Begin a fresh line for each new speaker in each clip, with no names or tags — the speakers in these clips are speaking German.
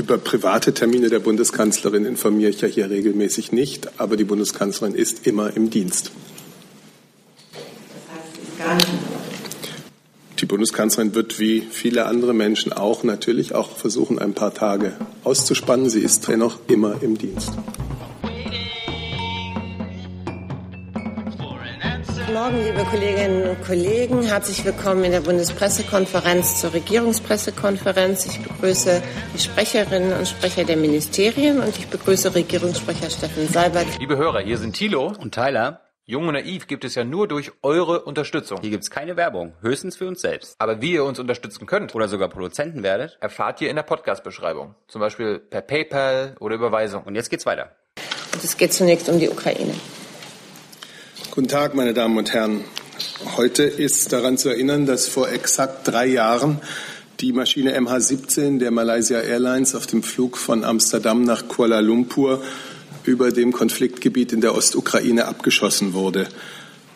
Über private Termine der Bundeskanzlerin informiere ich ja hier regelmäßig nicht, aber die Bundeskanzlerin ist immer im Dienst. Das heißt, gar nicht die Bundeskanzlerin wird wie viele andere Menschen auch natürlich auch versuchen, ein paar Tage auszuspannen. Sie ist dennoch immer im Dienst.
Morgen, liebe Kolleginnen und Kollegen. Herzlich willkommen in der Bundespressekonferenz zur Regierungspressekonferenz. Ich begrüße die Sprecherinnen und Sprecher der Ministerien und ich begrüße Regierungssprecher Steffen Seibert.
Liebe Hörer, hier sind Thilo und Tyler. Jung und Naiv gibt es ja nur durch eure Unterstützung.
Hier gibt es keine Werbung, höchstens für uns selbst.
Aber wie ihr uns unterstützen könnt
oder sogar Produzenten werdet,
erfahrt ihr in der Podcast-Beschreibung. Zum Beispiel per PayPal oder Überweisung.
Und jetzt geht's weiter.
Und es geht zunächst um die Ukraine.
Guten Tag, meine Damen und Herren. Heute ist daran zu erinnern, dass vor exakt drei Jahren die Maschine MH17 der Malaysia Airlines auf dem Flug von Amsterdam nach Kuala Lumpur über dem Konfliktgebiet in der Ostukraine abgeschossen wurde.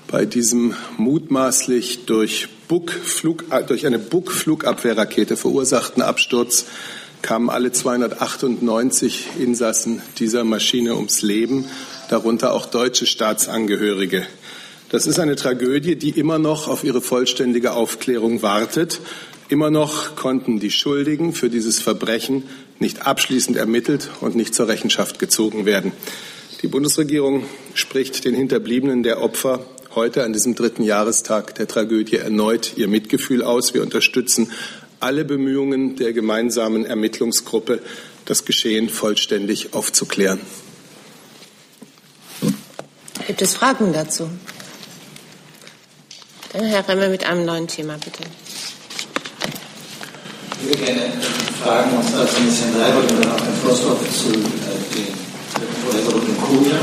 Bei diesem mutmaßlich durch, Buk-Flug, äh, durch eine Buk-Flugabwehrrakete verursachten Absturz kamen alle 298 Insassen dieser Maschine ums Leben, darunter auch deutsche Staatsangehörige. Das ist eine Tragödie, die immer noch auf ihre vollständige Aufklärung wartet. Immer noch konnten die Schuldigen für dieses Verbrechen nicht abschließend ermittelt und nicht zur Rechenschaft gezogen werden. Die Bundesregierung spricht den Hinterbliebenen der Opfer heute an diesem dritten Jahrestag der Tragödie erneut ihr Mitgefühl aus. Wir unterstützen alle Bemühungen der gemeinsamen Ermittlungsgruppe, das Geschehen vollständig aufzuklären.
Gibt es Fragen dazu? Dann Herr Remme mit einem neuen Thema, bitte.
Ich würde gerne fragen, und zwar zunächst Herrn Seibert und auch Herrn Flossdorf zu äh, den in Korea.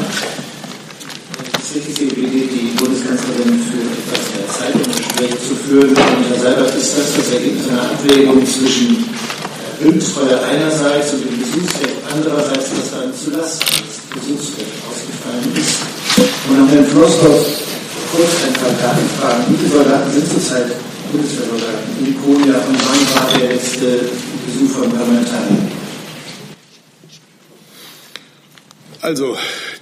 Es ist richtig, Sie überlegt, die Bundeskanzlerin für etwas mehr Zeit um Gespräch zu führen. Und Herr Seibert, ist das das Ergebnis einer Abwägung zwischen Bündnisfeuer einerseits und dem Besuchsrecht andererseits, das dann zulasten des Besuchsrechts? Und an Herrn Flossdorf kurz ein paar Datenfragen. Wie viele Soldaten sind zurzeit Bundeswehrsoldaten in Korea und wann war der letzte Besuch von Parlamentariern?
Also,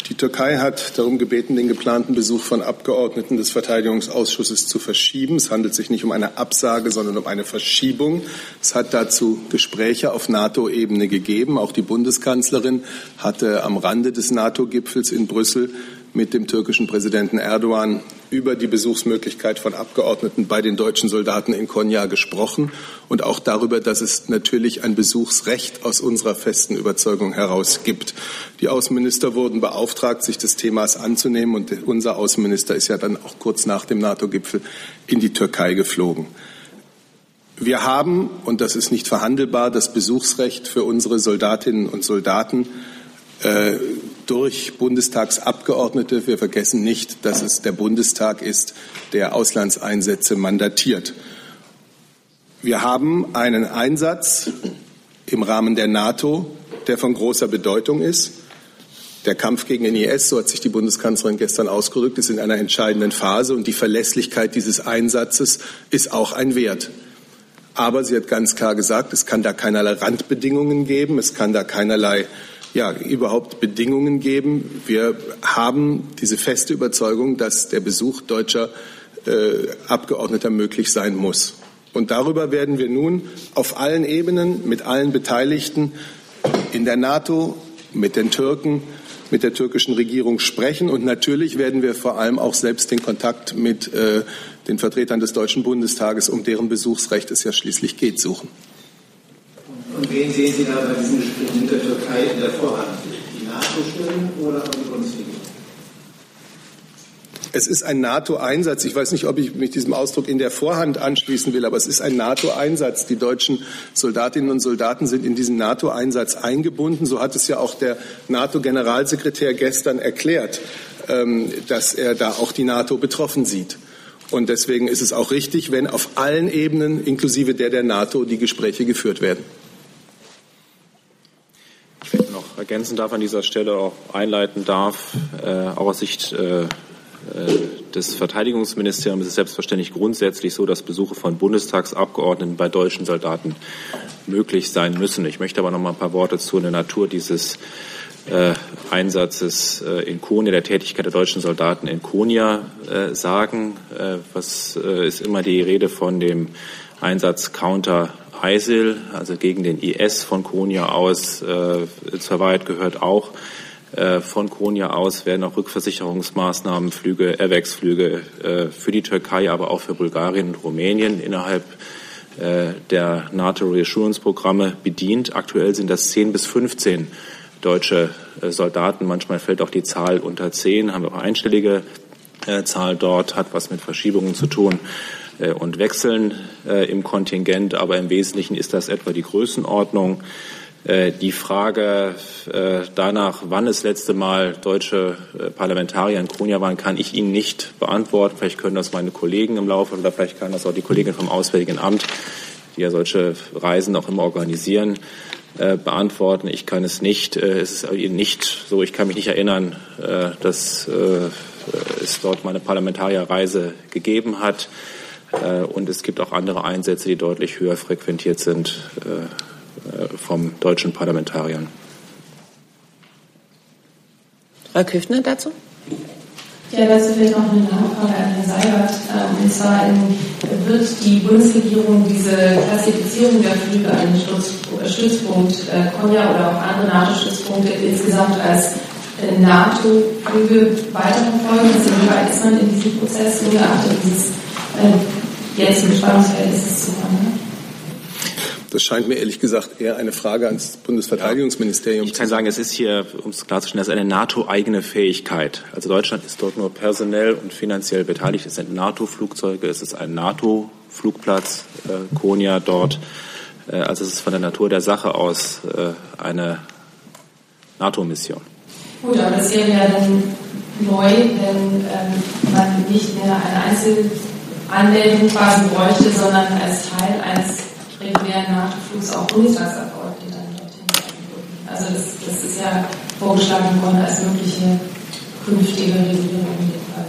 die Türkei hat darum gebeten, den geplanten Besuch von Abgeordneten des Verteidigungsausschusses zu verschieben. Es handelt sich nicht um eine Absage, sondern um eine Verschiebung. Es hat dazu Gespräche auf NATO-Ebene gegeben. Auch die Bundeskanzlerin hatte am Rande des NATO-Gipfels in Brüssel mit dem türkischen Präsidenten Erdogan über die Besuchsmöglichkeit von Abgeordneten bei den deutschen Soldaten in Konya gesprochen und auch darüber, dass es natürlich ein Besuchsrecht aus unserer festen Überzeugung heraus gibt. Die Außenminister wurden beauftragt, sich des Themas anzunehmen und unser Außenminister ist ja dann auch kurz nach dem NATO-Gipfel in die Türkei geflogen. Wir haben, und das ist nicht verhandelbar, das Besuchsrecht für unsere Soldatinnen und Soldaten äh, durch Bundestagsabgeordnete. Wir vergessen nicht, dass es der Bundestag ist, der Auslandseinsätze mandatiert. Wir haben einen Einsatz im Rahmen der NATO, der von großer Bedeutung ist. Der Kampf gegen den IS, so hat sich die Bundeskanzlerin gestern ausgedrückt, ist in einer entscheidenden Phase und die Verlässlichkeit dieses Einsatzes ist auch ein Wert. Aber sie hat ganz klar gesagt, es kann da keinerlei Randbedingungen geben, es kann da keinerlei ja, überhaupt Bedingungen geben. Wir haben diese feste Überzeugung, dass der Besuch deutscher äh, Abgeordneter möglich sein muss. Und darüber werden wir nun auf allen Ebenen mit allen Beteiligten in der NATO, mit den Türken, mit der türkischen Regierung sprechen. Und natürlich werden wir vor allem auch selbst den Kontakt mit äh, den Vertretern des Deutschen Bundestages, um deren Besuchsrecht es ja schließlich geht, suchen.
Und wen sehen Sie da bei diesen Gesprächen mit der Türkei in der Vorhand? Die NATO-Stimmen oder die Bundesregierung?
Es ist ein NATO-Einsatz. Ich weiß nicht, ob ich mich diesem Ausdruck in der Vorhand anschließen will, aber es ist ein NATO-Einsatz. Die deutschen Soldatinnen und Soldaten sind in diesen NATO-Einsatz eingebunden. So hat es ja auch der NATO-Generalsekretär gestern erklärt, ähm, dass er da auch die NATO betroffen sieht. Und deswegen ist es auch richtig, wenn auf allen Ebenen, inklusive der der NATO, die Gespräche geführt werden
noch ergänzen darf an dieser Stelle, auch einleiten darf, äh, auch aus Sicht äh, des Verteidigungsministeriums ist es selbstverständlich grundsätzlich so, dass Besuche von Bundestagsabgeordneten bei deutschen Soldaten möglich sein müssen. Ich möchte aber noch mal ein paar Worte zu der Natur dieses äh, Einsatzes äh, in Konia, der Tätigkeit der deutschen Soldaten in Konia äh, sagen. Äh, was äh, ist immer die Rede von dem Einsatz Counter ISIL, also gegen den IS von Konia aus. Äh, zur Wahrheit gehört auch, äh, von Konya aus werden auch Rückversicherungsmaßnahmen, Flüge, Erwecksflüge äh, für die Türkei, aber auch für Bulgarien und Rumänien innerhalb äh, der NATO Reassurance-Programme bedient. Aktuell sind das 10 bis 15 deutsche Soldaten. Manchmal fällt auch die Zahl unter 10, haben wir auch einstellige Zahl dort, hat was mit Verschiebungen zu tun und Wechseln im Kontingent, aber im Wesentlichen ist das etwa die Größenordnung. Äh, die Frage äh, danach, wann das letzte Mal deutsche äh, Parlamentarier in Konya waren, kann ich Ihnen nicht beantworten. Vielleicht können das meine Kollegen im Laufe oder vielleicht kann das auch die Kollegin vom Auswärtigen Amt, die ja solche Reisen auch immer organisieren, beantworten. Ich kann es nicht. Es ist Ihnen nicht so. Ich kann mich nicht erinnern, dass es dort mal eine Parlamentarierreise gegeben hat. Und es gibt auch andere Einsätze, die deutlich höher frequentiert sind äh, vom deutschen Parlamentariern.
Frau Küffner dazu?
Ja, dazu vielleicht noch eine Nachfrage an Herrn Seibert. Ähm, und zwar wird die Bundesregierung diese Klassifizierung der Flüge an den Stützpunkt äh, Konya oder auch andere NATO-Stützpunkte insgesamt als äh, NATO-Flüge weiterverfolgen? Also wie weit ist man in diesem Prozess, ungeachtet dieses jetzigen Spannungsverhältnisses zu kommen?
Das scheint mir ehrlich gesagt eher eine Frage ans Bundesverteidigungsministerium
Ich kann sagen, es ist hier, um es klarzustellen, das ist eine NATO-eigene Fähigkeit. Also Deutschland ist dort nur personell und finanziell beteiligt. Es sind NATO-Flugzeuge, es ist ein NATO-Flugplatz, äh, Konya dort. Äh, also es ist von der Natur der Sache aus äh, eine NATO-Mission.
Gut, aber das wäre ja dann neu, wenn ähm, man nicht mehr eine Einzelanmeldung quasi bräuchte, sondern als Teil eines regulären Nachflugs auch Bundestagsabgeordnete dann dorthin. Also das, das ist ja vorgeschlagen worden als mögliche künftige Regulierung in dem Fall.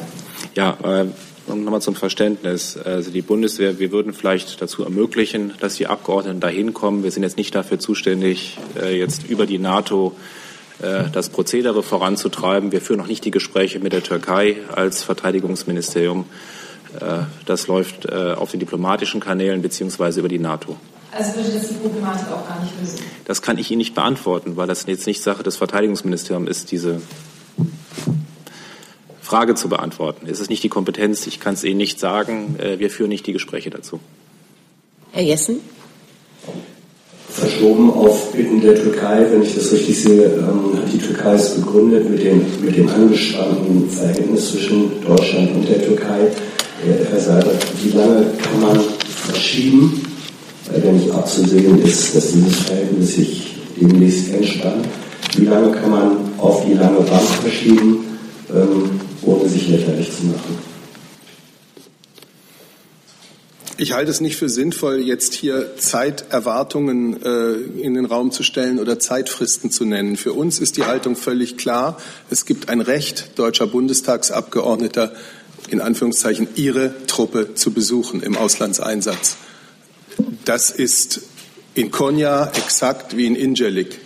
Ja, äh, nochmal zum Verständnis. Also die Bundeswehr, wir würden vielleicht dazu ermöglichen, dass die Abgeordneten dahin kommen. Wir sind jetzt nicht dafür zuständig, äh, jetzt über die NATO äh, das Prozedere voranzutreiben. Wir führen noch nicht die Gespräche mit der Türkei als Verteidigungsministerium. Äh, das läuft äh, auf den diplomatischen Kanälen beziehungsweise über die NATO.
Also würde das die Problematik auch gar nicht lösen?
Das kann ich Ihnen nicht beantworten, weil das jetzt nicht Sache des Verteidigungsministeriums ist, diese Frage zu beantworten. Es ist nicht die Kompetenz, ich kann es Ihnen nicht sagen. Äh, wir führen nicht die Gespräche dazu.
Herr Jessen?
Verschoben auf Bitten der Türkei, wenn ich das richtig sehe, ähm, hat die Türkei es begründet mit dem, mit dem angespannten Verhältnis zwischen Deutschland und der Türkei. Herr Seibert, wie lange kann man verschieben, wenn nicht abzusehen ist, dass dieses Verhältnis sich demnächst entspannt? Wie lange kann man auf die lange Bank verschieben, ähm, ohne sich lächerlich zu machen?
Ich halte es nicht für sinnvoll, jetzt hier Zeiterwartungen äh, in den Raum zu stellen oder Zeitfristen zu nennen. Für uns ist die Haltung völlig klar. Es gibt ein Recht deutscher Bundestagsabgeordneter, in Anführungszeichen ihre Truppe zu besuchen im Auslandseinsatz. Das ist in Konya exakt wie in Ingelik.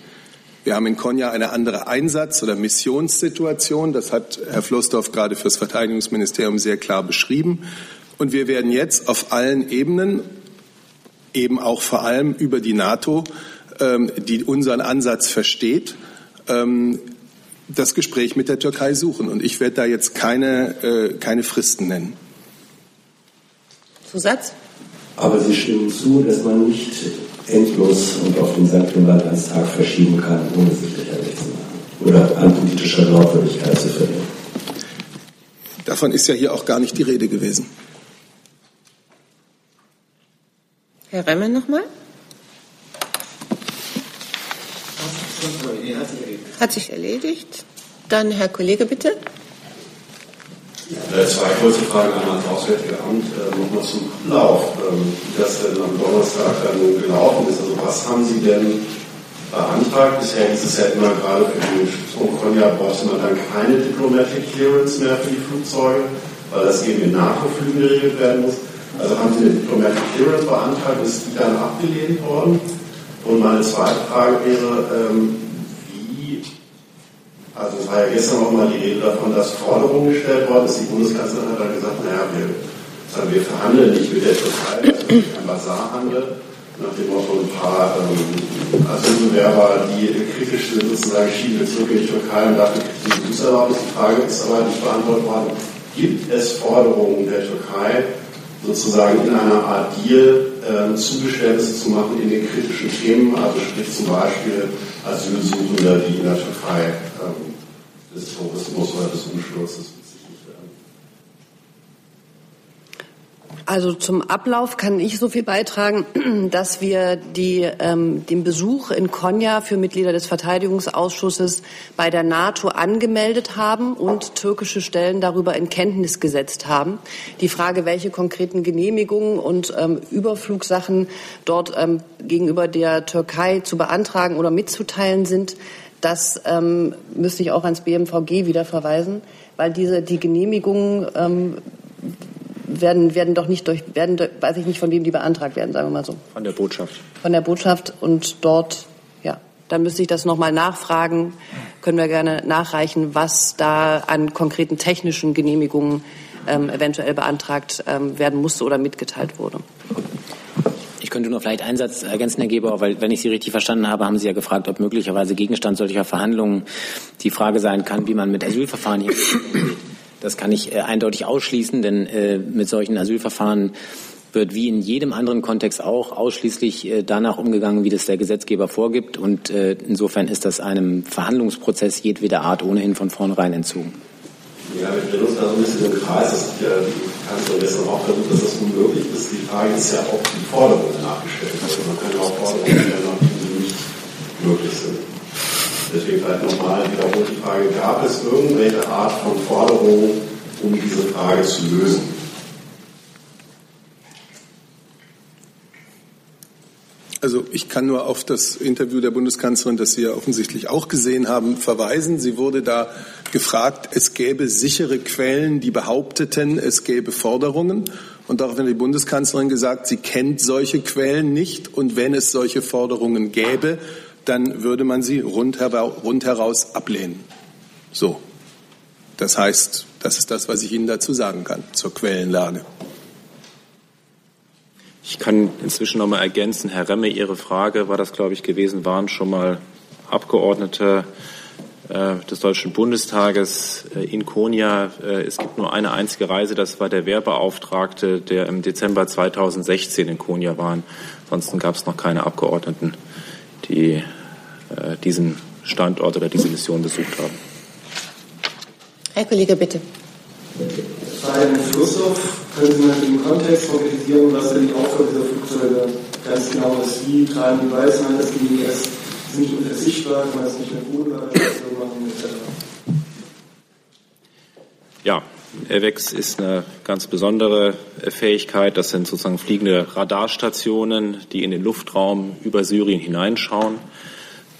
Wir haben in Konya eine andere Einsatz- oder Missionssituation. Das hat Herr Flossdorf gerade fürs Verteidigungsministerium sehr klar beschrieben. Und wir werden jetzt auf allen Ebenen, eben auch vor allem über die NATO, ähm, die unseren Ansatz versteht, ähm, das Gespräch mit der Türkei suchen. Und ich werde da jetzt keine, äh, keine Fristen nennen.
Zusatz?
Aber Sie stimmen zu, dass man nicht endlos und auf den St. Tag verschieben kann, ohne sich lächerlich zu machen oder an politischer Glaubwürdigkeit zu verlieren.
Davon ist ja hier auch gar nicht die Rede gewesen.
Herr Remmer nochmal? Hat sich erledigt. Dann Herr Kollege, bitte.
Ja, zwei kurze Fragen an das Auswärtige Amt. Äh, Nochmal zum Lauf, ähm, wie das denn am Donnerstag dann gelaufen ist. Also was haben Sie denn beantragt. Bisher hieß es ja immer, gerade für den Stützpunkt Konya brauchte man dann keine Diplomatic Clearance mehr für die Flugzeuge, weil das eben in NATO-Flügen geregelt werden muss. Also haben Sie eine Diplomatic Clearance beantragt, ist die dann abgelehnt worden? Und meine zweite Frage wäre, ähm, also es war ja gestern auch mal die Rede davon, dass Forderungen gestellt worden ist. Die Bundeskanzlerin hat dann gesagt, naja, wir, wir verhandeln nicht mit der Türkei, also kein Basarhandel nach dem Motto ein paar ähm, Asylbewerber, die kritisch sind, sozusagen schieben zurück in die Türkei und dafür kriegen sie Besuchserlaubnis. Die Frage ist aber nicht beantwortet worden. Gibt es Forderungen der Türkei, sozusagen in einer Art Deal ähm, Zugeständnisse zu machen in den kritischen Themen, also sprich zum Beispiel Asylsuchende, die in der Türkei ähm, des Tourismus oder des Umsturzes
Also zum Ablauf kann ich so viel beitragen, dass wir die, ähm, den Besuch in Konya für Mitglieder des Verteidigungsausschusses bei der NATO angemeldet haben und türkische Stellen darüber in Kenntnis gesetzt haben. Die Frage, welche konkreten Genehmigungen und ähm, Überflugsachen dort ähm, gegenüber der Türkei zu beantragen oder mitzuteilen sind, das ähm, müsste ich auch ans BMVG wieder verweisen, weil diese die Genehmigungen ähm, werden, werden doch nicht durch, werden, weiß ich nicht, von wem die beantragt werden, sagen wir mal so.
Von der Botschaft.
Von der Botschaft und dort, ja, dann müsste ich das nochmal nachfragen, können wir gerne nachreichen, was da an konkreten technischen Genehmigungen ähm, eventuell beantragt ähm, werden musste oder mitgeteilt wurde.
Ich könnte nur vielleicht einen Satz ergänzen, Herr Geber, weil wenn ich Sie richtig verstanden habe, haben Sie ja gefragt, ob möglicherweise Gegenstand solcher Verhandlungen die Frage sein kann, wie man mit Asylverfahren hier das kann ich äh, eindeutig ausschließen, denn äh, mit solchen Asylverfahren wird wie in jedem anderen Kontext auch ausschließlich äh, danach umgegangen, wie das der Gesetzgeber vorgibt. Und äh, insofern ist das einem Verhandlungsprozess jedweder Art ohnehin von vornherein entzogen.
Ja, wir uns da so ein bisschen im Kreis. Das hat ja die Kanzlerin gestern auch versucht, dass das unmöglich ist. Die Frage ist ja, ob die Forderungen nachgestellt werden. Man kann auch Forderungen stellen, die nicht möglich sind. Deswegen vielleicht nochmal wiederholt die Frage, gab es irgendwelche Art von Forderung, um diese Frage zu lösen?
Also ich kann nur auf das Interview der Bundeskanzlerin, das Sie ja offensichtlich auch gesehen haben, verweisen. Sie wurde da gefragt, es gäbe sichere Quellen, die behaupteten, es gäbe Forderungen. Und daraufhin hat die Bundeskanzlerin gesagt, sie kennt solche Quellen nicht. Und wenn es solche Forderungen gäbe, dann würde man sie rundheraus ablehnen. So. Das heißt, das ist das, was ich Ihnen dazu sagen kann zur Quellenlage.
Ich kann inzwischen noch mal ergänzen, Herr Remme, Ihre Frage war das, glaube ich, gewesen, waren schon mal Abgeordnete äh, des Deutschen Bundestages äh, in Konia. Äh, es gibt nur eine einzige Reise, das war der Wehrbeauftragte, der im Dezember 2016 in Konia war. Ansonsten gab es noch keine Abgeordneten die äh, diesen Standort oder diese Mission besucht haben.
Herr Kollege, bitte.
Frage an Flusshoff. Können Sie mal den Kontext konkretisieren, was denn die Aufgabe dieser Flugzeuge ganz genau ist? Wie tragen die Weiß an, dass die erst nicht unversichtbar, kann man das nicht mit Bodenbereitstation machen, etc.?
Ja, AirWax ist eine ganz besondere Fähigkeit. Das sind sozusagen fliegende Radarstationen, die in den Luftraum über Syrien hineinschauen.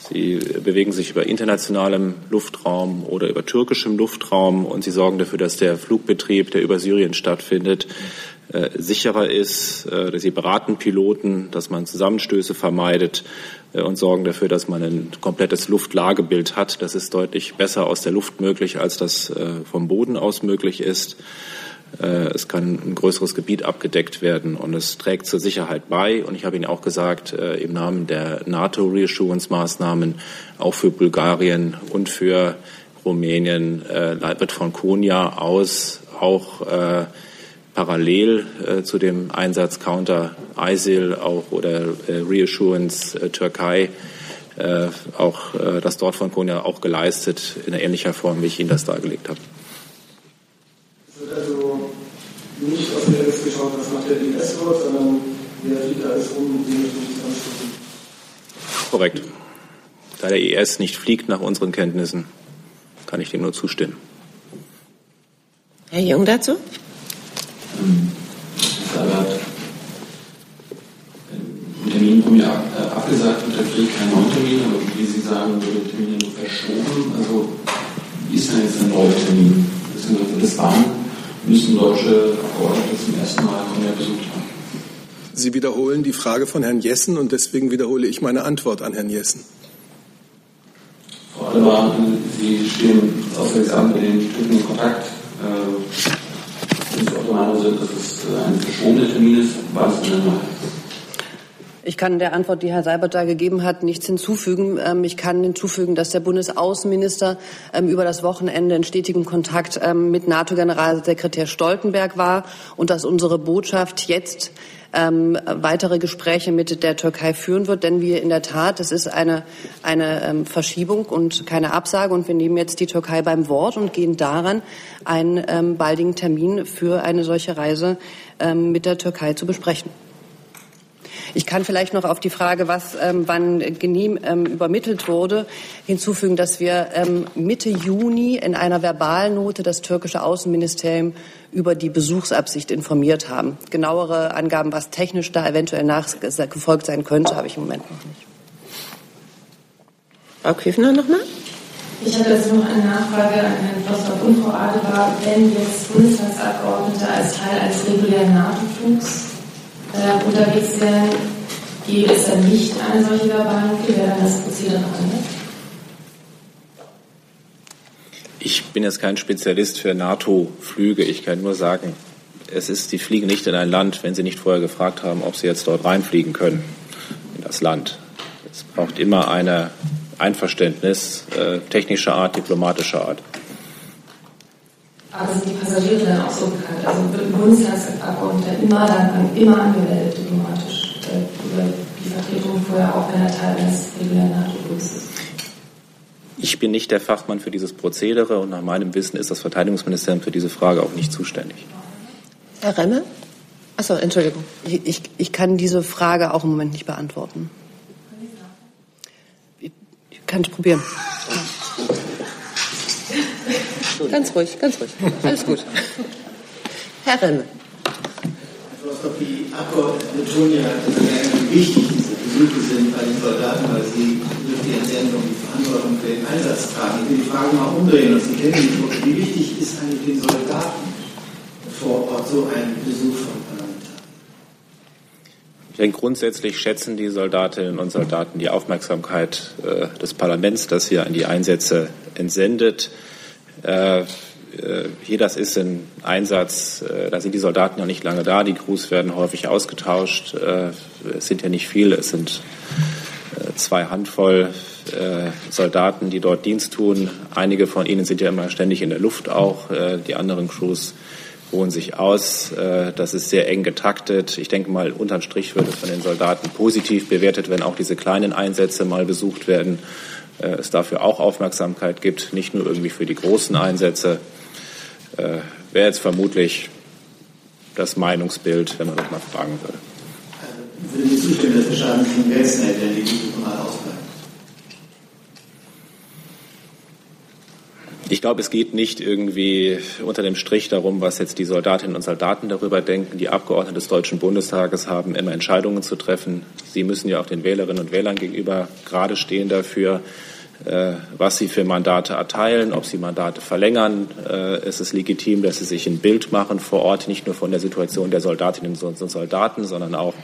Sie bewegen sich über internationalem Luftraum oder über türkischem Luftraum und sie sorgen dafür, dass der Flugbetrieb, der über Syrien stattfindet, äh, sicherer ist. Äh, sie beraten Piloten, dass man Zusammenstöße vermeidet äh, und sorgen dafür, dass man ein komplettes Luftlagebild hat. Das ist deutlich besser aus der Luft möglich, als das vom Boden aus möglich ist. Es kann ein größeres Gebiet abgedeckt werden und es trägt zur Sicherheit bei. Und ich habe Ihnen auch gesagt, im Namen der NATO-Reassurance-Maßnahmen auch für Bulgarien und für Rumänien wird von Konya aus auch parallel äh, zu dem Einsatz Counter ISIL auch oder äh, Reassurance äh, Türkei äh, auch äh, das dort von Konya auch geleistet in ähnlicher Form, wie ich Ihnen das dargelegt habe.
Es wird also nicht aus der Liste geschaut, was macht der IS dort, sondern wer fliegt alles um, den nicht anstoßen.
Korrekt. Da der IS nicht fliegt nach unseren Kenntnissen, kann ich dem nur zustimmen.
Herr Jung dazu?
Salat. Ein Termin, um ja
abgesagt und der Krieg kein neuen Termin, aber wie Sie sagen, wurde der Termin ja nur verschoben. Also wie ist denn jetzt der neue Termin? Beziehungsweise bis wann müssen deutsche Abgeordnete zum ersten Mal Korea besucht haben?
Sie wiederholen die Frage von Herrn Jessen und deswegen wiederhole ich meine Antwort an Herrn Jessen.
Frau Alba, Sie stehen ausgesam mit den Türken in Kontakt. Äh, noch?
Ich kann der Antwort, die Herr Seibert da gegeben hat, nichts hinzufügen. Ähm, ich kann hinzufügen, dass der Bundesaußenminister ähm, über das Wochenende in stetigem Kontakt ähm, mit NATO-Generalsekretär Stoltenberg war und dass unsere Botschaft jetzt weitere Gespräche mit der Türkei führen wird. Denn wir in der Tat, es ist eine, eine Verschiebung und keine Absage. Und wir nehmen jetzt die Türkei beim Wort und gehen daran, einen baldigen Termin für eine solche Reise mit der Türkei zu besprechen. Ich kann vielleicht noch auf die Frage, was ähm, wann genehm ähm, übermittelt wurde, hinzufügen, dass wir ähm, Mitte Juni in einer Verbalnote das türkische Außenministerium über die Besuchsabsicht informiert haben. Genauere Angaben, was technisch da eventuell nachgefolgt sein könnte, habe ich im Moment noch nicht.
Frau Küfner nochmal.
Ich habe jetzt noch eine Nachfrage an Herrn Flossbach und Frau Adebar. Wenn jetzt Bundestagsabgeordnete als Teil eines regulären NATO-Flugs äh, unterwegs wären, gäbe es dann nicht eine solche Verbalnote, wäre dann das Prozedere anders?
Ich bin jetzt kein Spezialist für NATO-Flüge. Ich kann nur sagen, es ist, die fliegen nicht in ein Land, wenn sie nicht vorher gefragt haben, ob sie jetzt dort reinfliegen können, in das Land. Es braucht immer ein Einverständnis äh, technischer Art, diplomatischer Art.
Aber sind die Passagiere dann auch so bekannt? Also wird ein Bundestagsabgeordneter immer, dann, immer angemeldet diplomatisch äh, über die Vertretung vorher, auch wenn er Teil eines regulären NATO-Flugs ist?
Ich bin nicht der Fachmann für dieses Prozedere und nach meinem Wissen ist das Verteidigungsministerium für diese Frage auch nicht zuständig.
Herr Remme? Achso, Entschuldigung.
Ich, ich, ich kann diese Frage auch im Moment nicht beantworten. Ich kann es probieren.
Ganz ruhig, ganz ruhig. Alles gut. Herr Remme.
Die Abgeordneten betonen ja, wie wichtig diese Besuche sind bei den Soldaten, weil sie durch die Entsendung die Verantwortung für den Einsatz tragen. Ich will die Frage mal umdrehen und Sie kennen die Frage. Wie wichtig ist eigentlich den Soldaten vor Ort so ein Besuch von Parlamentariern?
Ich denke, grundsätzlich schätzen die Soldatinnen und Soldaten die Aufmerksamkeit äh, des Parlaments, das hier an die Einsätze entsendet. Äh, äh, hier, das ist ein Einsatz, äh, da sind die Soldaten noch nicht lange da, die Crews werden häufig ausgetauscht. Es sind ja nicht viele, es sind zwei Handvoll Soldaten, die dort Dienst tun. Einige von ihnen sind ja immer ständig in der Luft auch, die anderen Crews ruhen sich aus. Das ist sehr eng getaktet. Ich denke mal, unterm Strich wird es von den Soldaten positiv bewertet, wenn auch diese kleinen Einsätze mal besucht werden. Äh, es dafür auch Aufmerksamkeit gibt, nicht nur irgendwie für die großen Einsätze, äh, wäre jetzt vermutlich das Meinungsbild, wenn man das mal fragen würde.
Würden Sie zustimmen, dass der Schaden von Geldsheld, wenn die mal ausbleiben?
Glaube, es geht nicht irgendwie unter dem Strich darum, was jetzt die Soldatinnen und Soldaten darüber denken. Die Abgeordneten des Deutschen Bundestages haben immer Entscheidungen zu treffen. Sie müssen ja auch den Wählerinnen und Wählern gegenüber gerade stehen dafür, was sie für Mandate erteilen, ob sie Mandate verlängern. Äh, es ist legitim, dass sie sich ein Bild machen vor Ort, nicht nur von der Situation der Soldatinnen und Soldaten, sondern auch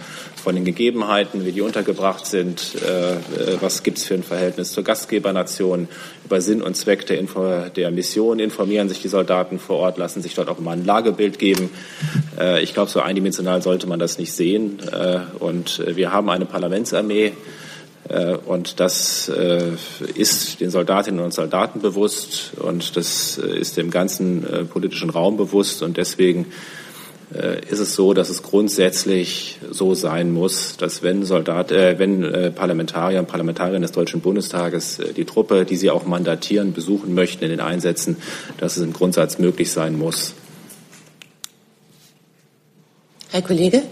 von den Gegebenheiten, wie die untergebracht sind, äh, was gibt es für ein Verhältnis zur Gastgebernation, über Sinn und Zweck der, Info der Mission informieren sich die Soldaten vor Ort, lassen sich dort auch immer ein Lagebild geben. Ich glaube, so eindimensional sollte man das nicht sehen. Und wir haben eine Parlamentsarmee, äh, und das äh, ist den Soldatinnen und Soldaten bewusst und das äh, ist dem ganzen politischen Raum bewusst. Und deswegen ist es so, dass es grundsätzlich so sein muss, dass wenn, Soldat, äh, wenn Parlamentarier und Parlamentarierinnen des Deutschen Bundestages die Truppe, die sie auch mandatieren, besuchen möchten in den Einsätzen, dass es im Grundsatz möglich sein muss.
Herr Kollege?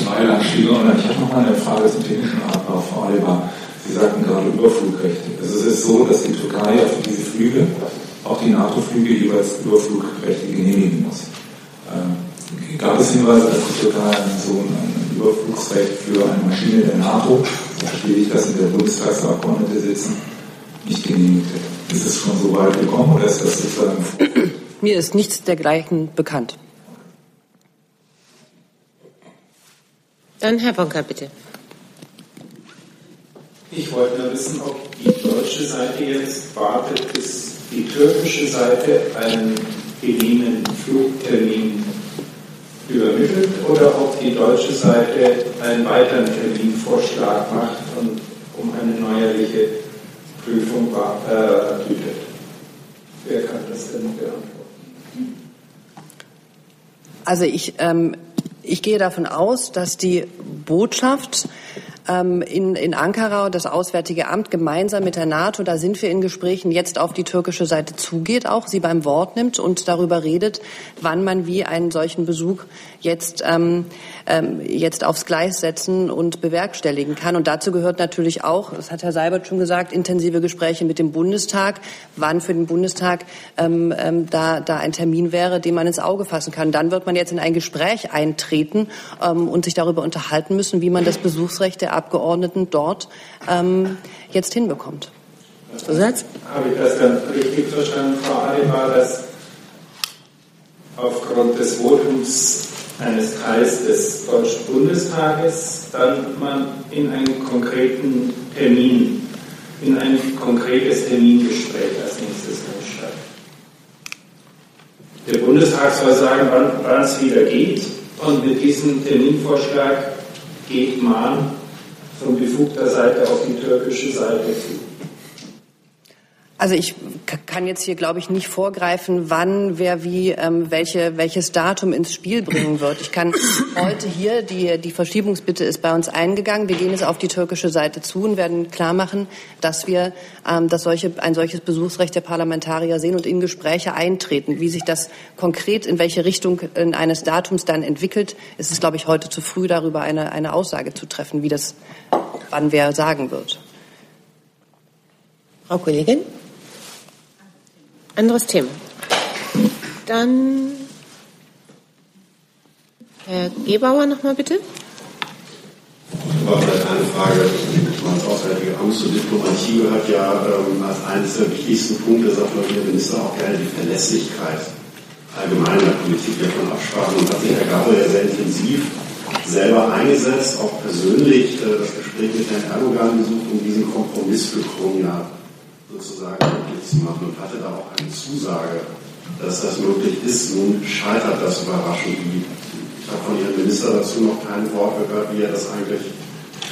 Mailand, Schieber. Ich habe noch mal eine Frage zum technischen Ablauf, Frau Alba. Sie sagten gerade Überflugrechte. Also es ist so, dass die Türkei für diese Flüge, auch die NATO-Flüge, jeweils Überflugrechte genehmigen muss. Ähm, gab es Hinweise, dass die Türkei so ein Überflugsrecht für eine Maschine der NATO, verstehe ich, dass in der Bundestagsabgeordnete sitzen, nicht genehmigt hätte. Ist es schon so weit gekommen oder ist das sozusagen
Mir ist nichts dergleichen bekannt.
Dann Herr Wonka, bitte.
Ich wollte nur wissen, ob die deutsche Seite jetzt wartet, bis die türkische Seite einen geliehenen Flugtermin übermittelt oder ob die deutsche Seite einen weiteren Terminvorschlag macht und um eine neuerliche Prüfung äh, bittet. Wer kann das denn beantworten?
Also ich, ähm, ich gehe davon aus, dass die Botschaft in, in Ankara das Auswärtige Amt gemeinsam mit der NATO, da sind wir in Gesprächen, jetzt auf die türkische Seite zugeht, auch sie beim Wort nimmt und darüber redet, wann man wie einen solchen Besuch jetzt, ähm, ähm, jetzt aufs Gleis setzen und bewerkstelligen kann. Und dazu gehört natürlich auch, das hat Herr Seibert schon gesagt, intensive Gespräche mit dem Bundestag, wann für den Bundestag ähm, ähm, da, da ein Termin wäre, den man ins Auge fassen kann. Dann wird man jetzt in ein Gespräch eintreten ähm, und sich darüber unterhalten müssen, wie man das Besuchsrecht der Abgeordneten dort ähm, jetzt hinbekommt.
Zusatz? Habe ich das dann richtig verstanden, Frau Adebar, dass aufgrund des Votums eines Teils des Deutschen Bundestages dann man in einen konkreten Termin, in ein konkretes Termingespräch als nächstes einsteigt. Der Bundestag soll sagen, wann es wieder geht und mit diesem Terminvorschlag geht man von befugter Seite auf die türkische Seite zu.
Also ich kann jetzt hier, glaube ich, nicht vorgreifen, wann wer wie ähm, welche, welches Datum ins Spiel bringen wird. Ich kann heute hier, die, die Verschiebungsbitte ist bei uns eingegangen. Wir gehen jetzt auf die türkische Seite zu und werden klar machen, dass wir ähm, dass solche, ein solches Besuchsrecht der Parlamentarier sehen und in Gespräche eintreten. Wie sich das konkret in welche Richtung in eines Datums dann entwickelt, ist es, glaube ich, heute zu früh, darüber eine, eine Aussage zu treffen, wie das wann wer sagen wird.
Frau Kollegin? Anderes Thema. Dann Herr Gebauer nochmal bitte.
Aber vielleicht eine Frage ans Auswärtige Amt zur Diplomatie gehört ja ähm, als eines der wichtigsten Punkte, sagt man der Minister auch gerne, die Verlässlichkeit allgemein der Politik der von Absprachen. Und hat sich Herr Gabriel sehr intensiv selber eingesetzt, auch persönlich äh, das Gespräch mit Herrn Erdogan gesucht, um diesen Kompromiss für Konya sozusagen möglich zu machen und hatte da auch eine Zusage, dass das möglich ist. Nun scheitert das überraschend. Ich habe von Ihrem Minister dazu noch kein Wort gehört, wie er das eigentlich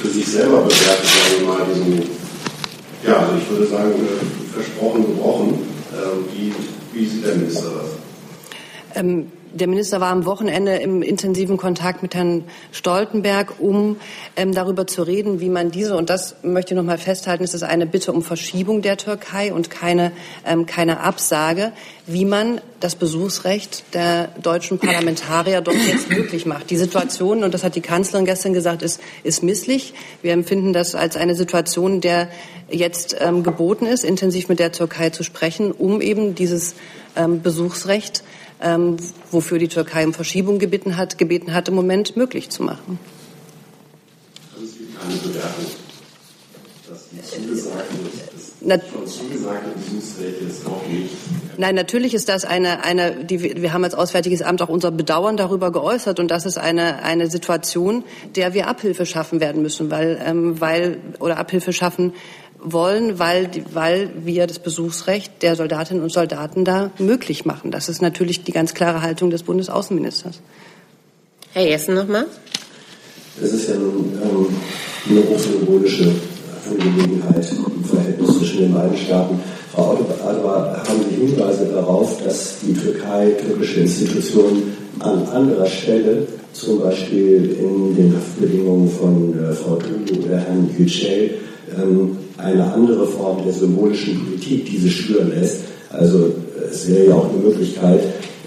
für sich selber bewertet, sagen wir mal, diesen, ja, also ich würde sagen, äh, versprochen, gebrochen. Ähm, wie, wie sieht der Minister das?
Ähm der Minister war am Wochenende im intensiven Kontakt mit Herrn Stoltenberg, um ähm, darüber zu reden, wie man diese, und das möchte ich noch mal festhalten, es ist eine Bitte um Verschiebung der Türkei und keine, ähm, keine Absage, wie man das Besuchsrecht der deutschen Parlamentarier dort jetzt möglich macht. Die Situation, und das hat die Kanzlerin gestern gesagt, ist, ist misslich. Wir empfinden das als eine Situation, der jetzt ähm, geboten ist, intensiv mit der Türkei zu sprechen, um eben dieses ähm, Besuchsrecht ähm, wofür die Türkei um Verschiebung gebeten hat, gebeten hat, im Moment möglich zu machen.
Also es gibt keine Bewertung, dass die zugesagte, das schon zugesagte Besuchsrechte ist auch nicht.
Nein, natürlich ist das eine, eine die, wir haben als Auswärtiges Amt auch unser Bedauern darüber geäußert und das ist eine, eine Situation, der wir Abhilfe schaffen werden müssen, weil, ähm, weil oder Abhilfe schaffen wollen, weil, weil wir das Besuchsrecht der Soldatinnen und Soldaten da möglich machen. Das ist natürlich die ganz klare Haltung des Bundesaußenministers.
Herr Jessen nochmal.
Das ist ja nun ähm, eine hochsymbolische Angelegenheit im Verhältnis zwischen den beiden Staaten. Frau Adebar, haben Sie Hinweise darauf, dass die Türkei türkische Institutionen an anderer Stelle, zum Beispiel in den Haftbedingungen von äh, Frau Tulu oder Herrn Yücel, ähm, eine andere Form der symbolischen Politik diese spüren lässt. Also es wäre ja auch eine Möglichkeit,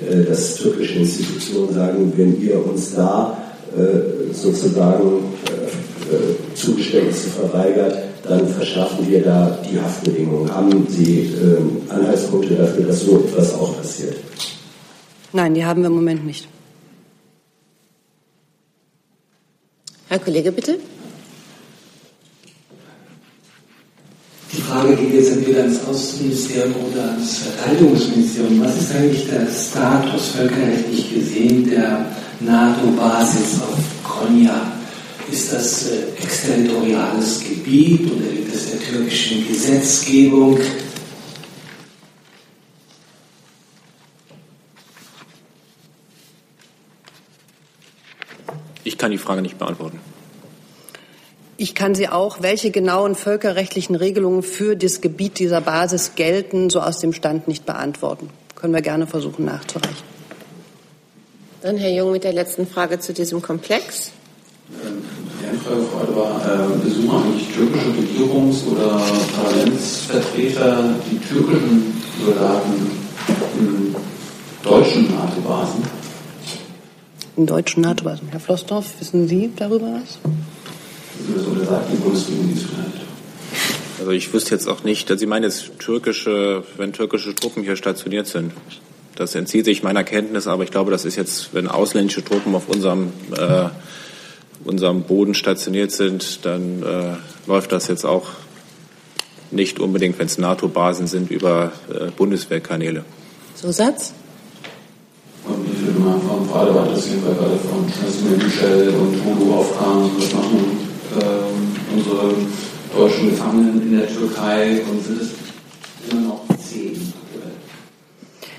äh, dass türkische Institutionen sagen, wenn ihr uns da äh, sozusagen äh, Zugeständnisse verweigert, dann verschaffen wir da die Haftbedingungen. Haben Sie ähm, Anhaltspunkte dafür, dass so etwas auch passiert?
Nein, die haben wir im Moment nicht.
Herr Kollege, bitte.
Die Frage geht jetzt entweder ans Außenministerium oder ans Verteidigungsministerium. Was ist eigentlich der Status völkerrechtlich gesehen der NATO-Basis auf Konya? Ist das äh, exterritoriales Gebiet oder liegt es der türkischen Gesetzgebung?
Ich kann die Frage nicht beantworten.
Ich kann sie auch, welche genauen völkerrechtlichen Regelungen für das Gebiet dieser Basis gelten, so aus dem Stand nicht beantworten. Können wir gerne versuchen nachzureichen.
Dann Herr Jung mit der letzten Frage zu diesem Komplex.
Die Anfrage Freude war, äh, besuchen eigentlich türkische Regierungs- oder Parlamentsvertreter die türkischen Soldaten in deutschen NATO-Basen?
In deutschen NATO-Basen. Herr Flossdorf, wissen Sie darüber was?
Die?
Also ich wüsste jetzt auch nicht, Sie meinen jetzt türkische, wenn türkische Truppen hier stationiert sind. Das entzieht sich meiner Kenntnis, aber ich glaube, das ist jetzt, wenn ausländische Truppen auf unserem, äh, unserem Boden stationiert sind, dann äh, läuft das jetzt auch nicht unbedingt, wenn es NATO-Basen sind, über äh, Bundeswehrkanäle.
So Satz?
Und ich würde mal von Frage war interessieren, weil gerade von Michel und Hugo aufkam, was machen unsere deutschen Gefangenen in der Türkei und sind es immer noch zehn?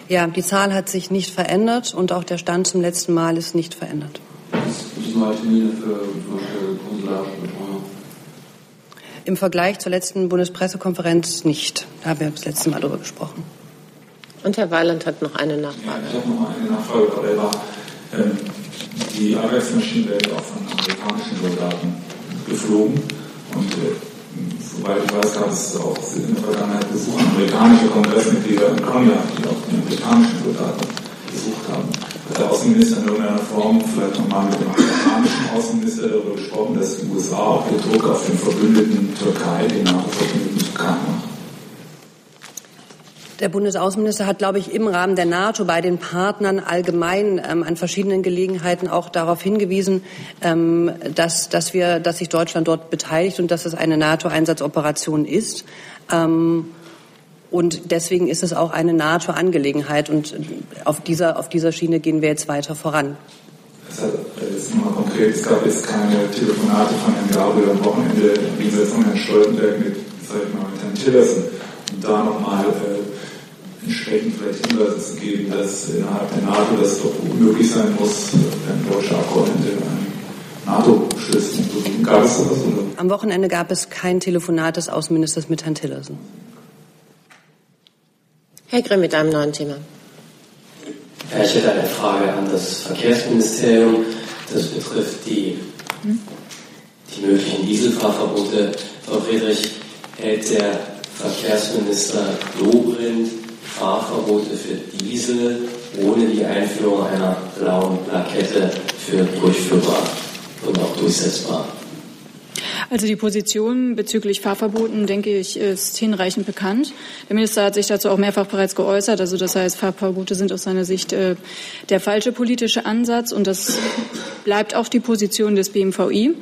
Ja, die Zahl hat sich nicht verändert und auch der Stand zum letzten Mal ist nicht verändert.
Gibt es neue Termine für zum Beispiel Konsularbetreuung?
Im Vergleich zur letzten Bundespressekonferenz nicht. Da haben wir das letzte Mal darüber gesprochen.
Und Herr Weiland hat noch eine Nachfrage.
Ja, ich habe noch eine Nachfrage, Elber. Ähm, die Arbeitsmaschinen werden auch von amerikanischen Soldaten geflogen. Und äh, soweit ich weiß, gab es auch in der Vergangenheit Besuche amerikanischer Kongressmitglieder in Konya, die auch die amerikanischen Soldaten besucht haben. Hat der Außenminister in irgendeiner Form vielleicht nochmal mit dem amerikanischen Außenminister darüber gesprochen, dass die USA auch den Druck auf den Verbündeten Türkei, den NATO-Verbündeten Türkei machen?
Der Bundesaußenminister hat, glaube ich, im Rahmen der NATO bei den Partnern allgemein ähm, an verschiedenen Gelegenheiten auch darauf hingewiesen, ähm, dass, dass, wir, dass sich Deutschland dort beteiligt und dass es eine NATO-Einsatzoperation ist. Ähm, und deswegen ist es auch eine NATO-Angelegenheit. Und auf dieser, auf dieser Schiene gehen wir jetzt weiter voran.
Das heißt, jetzt mal konkret, es gab jetzt keine Telefonate von Herrn Gabriel am Wochenende, wie gesagt, von Herrn Stoltenberg mit, sag ich mal, mit Herrn Tillerson, um da nochmal äh, entsprechend vielleicht Hinweise zu geben, dass innerhalb der NATO das doch möglich sein muss, wenn deutsche Abgeordnete einen NATO-Beschluss Gab es sowas? Oder?
Am Wochenende gab es kein Telefonat des Außenministers mit Herrn Tillerson.
Herr Grimm mit einem neuen Thema.
Ja, ich hätte eine Frage an das Verkehrsministerium. Das betrifft die, die möglichen Dieselfahrverbote. Frau Friedrich, hält der Verkehrsminister Dobrindt Fahrverbote für Diesel ohne die Einführung einer blauen Plakette für durchführbar und auch durchsetzbar?
Also die Position bezüglich Fahrverboten, denke ich, ist hinreichend bekannt. Der Minister hat sich dazu auch mehrfach bereits geäußert. Also das heißt, Fahrverbote sind aus seiner Sicht äh, der falsche politische Ansatz und das bleibt auch die Position des BMVI.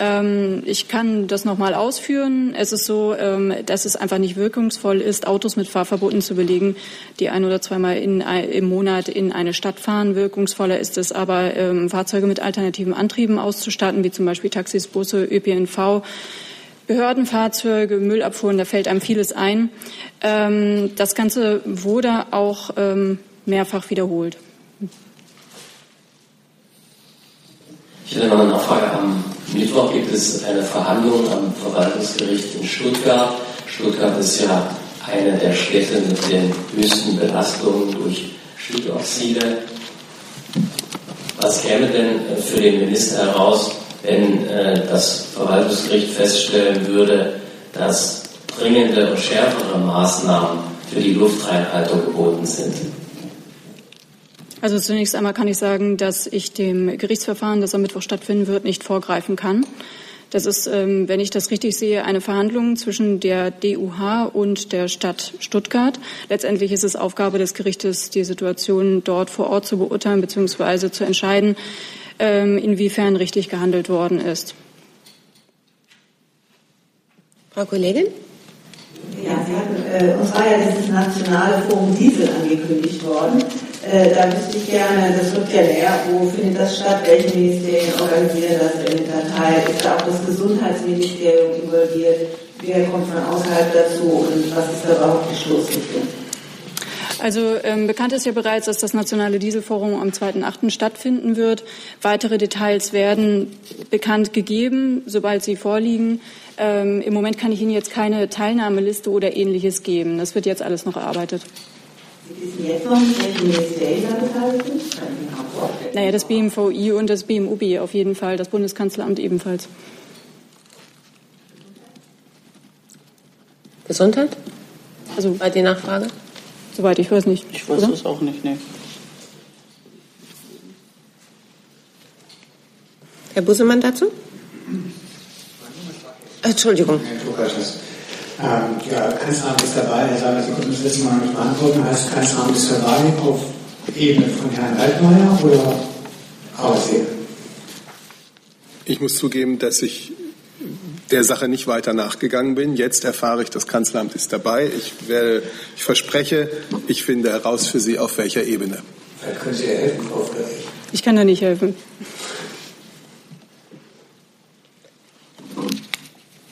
Ähm, ich kann das nochmal ausführen. Es ist so, ähm, dass es einfach nicht wirkungsvoll ist, Autos mit Fahrverboten zu belegen, die ein oder zweimal in, im Monat in eine Stadt fahren. Wirkungsvoller ist es aber, ähm, Fahrzeuge mit alternativen Antrieben auszustatten, wie zum Beispiel Taxis, Busse, ÖPNV. Behördenfahrzeuge, Müllabfuhren, da fällt einem vieles ein. das Ganze wurde auch mehrfach wiederholt.
Ich hätte noch eine Nachfrage. Am Mittwoch gibt es eine Verhandlung am Verwaltungsgericht in Stuttgart. Stuttgart ist ja eine der Städte mit den höchsten Belastungen durch Stickoxide. Was käme denn für den Minister heraus, wenn äh, das Verwaltungsgericht feststellen würde, dass dringende und schärfere Maßnahmen für die Luftreinhaltung geboten sind?
Also zunächst einmal kann ich sagen, dass ich dem Gerichtsverfahren, das am Mittwoch stattfinden wird, nicht vorgreifen kann. Das ist, ähm, wenn ich das richtig sehe, eine Verhandlung zwischen der DUH und der Stadt Stuttgart. Letztendlich ist es Aufgabe des Gerichtes, die Situation dort vor Ort zu beurteilen bzw. zu entscheiden, ähm, inwiefern richtig gehandelt worden ist.
Frau Kollegin?
Ja, Sie hatten, äh, uns war ja dieses nationale Forum Diesel angekündigt worden. Äh, da wüsste ich gerne, das wird ja näher, wo findet das statt, welche Ministerien organisieren das in der Datei, ist da auch das Gesundheitsministerium involviert, wer kommt von außerhalb dazu und was ist da überhaupt die Stoßrichtung?
Also ähm, bekannt ist ja bereits, dass das Nationale Dieselforum am 2.8. stattfinden wird. Weitere Details werden bekannt gegeben, sobald sie vorliegen. Ähm, Im Moment kann ich Ihnen jetzt keine Teilnahmeliste oder ähnliches geben. Das wird jetzt alles noch erarbeitet. Naja, das BMVI und das BMUB auf jeden Fall, das Bundeskanzleramt ebenfalls.
Gesundheit?
Also
bei die Nachfrage?
Soweit ich weiß nicht.
Ich weiß es auch nicht, nee.
Herr Busemann dazu? Entschuldigung.
Herr Ähm, ja, Kanzleramt ist dabei. Herr Sager, Sie konnten das letzte Mal noch nicht beantworten. Heißt, Kanzleramt ist dabei auf Ebene von Herrn Altmaier oder Aussehen?
Ich muss zugeben, dass ich der Sache nicht weiter nachgegangen bin. Jetzt erfahre ich, das Kanzleramt ist dabei. Ich, werde, ich verspreche, ich finde heraus für Sie, auf welcher Ebene.
Vielleicht können Sie ja helfen, Frau Friedrich.
Ich kann da nicht helfen.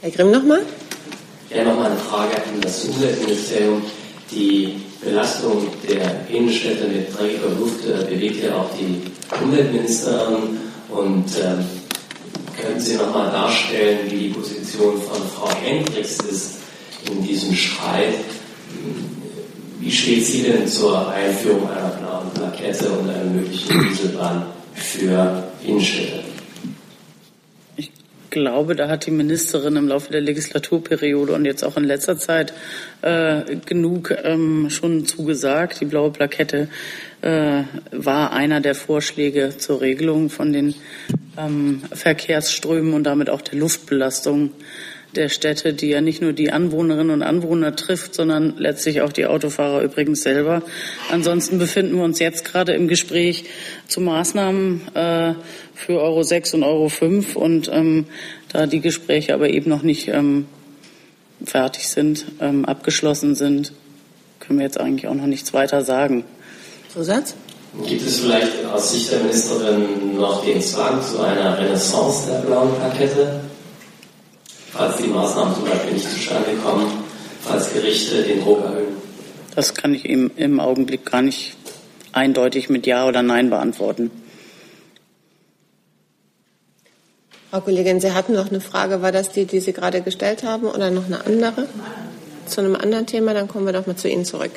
Herr Grimm nochmal?
Ja, nochmal eine Frage an das Umweltministerium. Die Belastung der Innenstädte mit dreckiger Luft äh, bewegt ja auch die Umweltministerin. Und ähm, könnten Sie nochmal darstellen, wie die Position von Frau Hendricks ist in diesem Streit? Wie steht sie denn zur Einführung einer blauen Plakette und einer möglichen Dieselbahn für Innenstädte?
Ich glaube, da hat die Ministerin im Laufe der Legislaturperiode und jetzt auch in letzter Zeit äh, genug ähm, schon zugesagt. Die blaue Plakette äh, war einer der Vorschläge zur Regelung von den ähm, Verkehrsströmen und damit auch der Luftbelastung der Städte, die ja nicht nur die Anwohnerinnen und Anwohner trifft, sondern letztlich auch die Autofahrer übrigens selber. Ansonsten befinden wir uns jetzt gerade im Gespräch zu Maßnahmen äh, für Euro 6 und Euro 5 und ähm, da die Gespräche aber eben noch nicht ähm, fertig sind, ähm, abgeschlossen sind, können wir jetzt eigentlich auch noch nichts weiter sagen.
Zusatz?
Gibt es vielleicht aus Sicht der Ministerin noch den Zwang zu einer Renaissance der blauen Plakette? Falls die Maßnahmen zum Beispiel nicht zustande kommen, falls Gerichte den Druck erhöhen?
Das kann ich im, im Augenblick gar nicht eindeutig mit Ja oder Nein beantworten.
Frau Kollegin, Sie hatten noch eine Frage. War das die, die Sie gerade gestellt haben oder noch eine andere? Zu einem anderen Thema, dann kommen wir doch mal zu Ihnen zurück.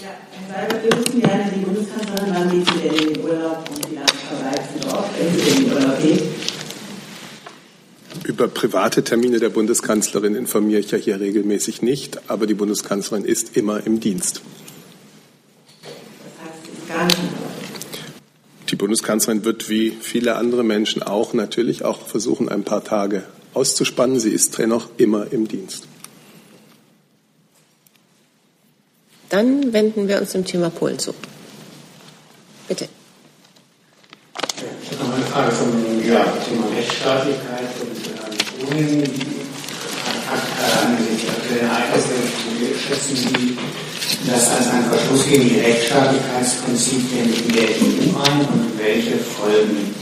Ja, Herr Seibert, wir wissen gerne, die Bundeskanzlerin, wann geht sie in den Urlaub und wie lange verbleibt sie dort, wenn sie in den Urlaub geht?
Über private Termine der Bundeskanzlerin informiere ich ja hier regelmäßig nicht, aber die Bundeskanzlerin ist immer im Dienst.
Das heißt, gar nicht.
Die Bundeskanzlerin wird wie viele andere Menschen auch natürlich auch versuchen, ein paar Tage auszuspannen. Sie ist dennoch immer im Dienst.
Dann wenden wir uns dem Thema Polen zu. Bitte.
Ich habe noch eine Frage zum ja, Thema Rechtsstaatlichkeit Angesichts aktueller Ereignisse schätzen Sie das als ein Verstoß gegen die Rechtsstaatlichkeitsprinzipien in der EU ein und welche Folgen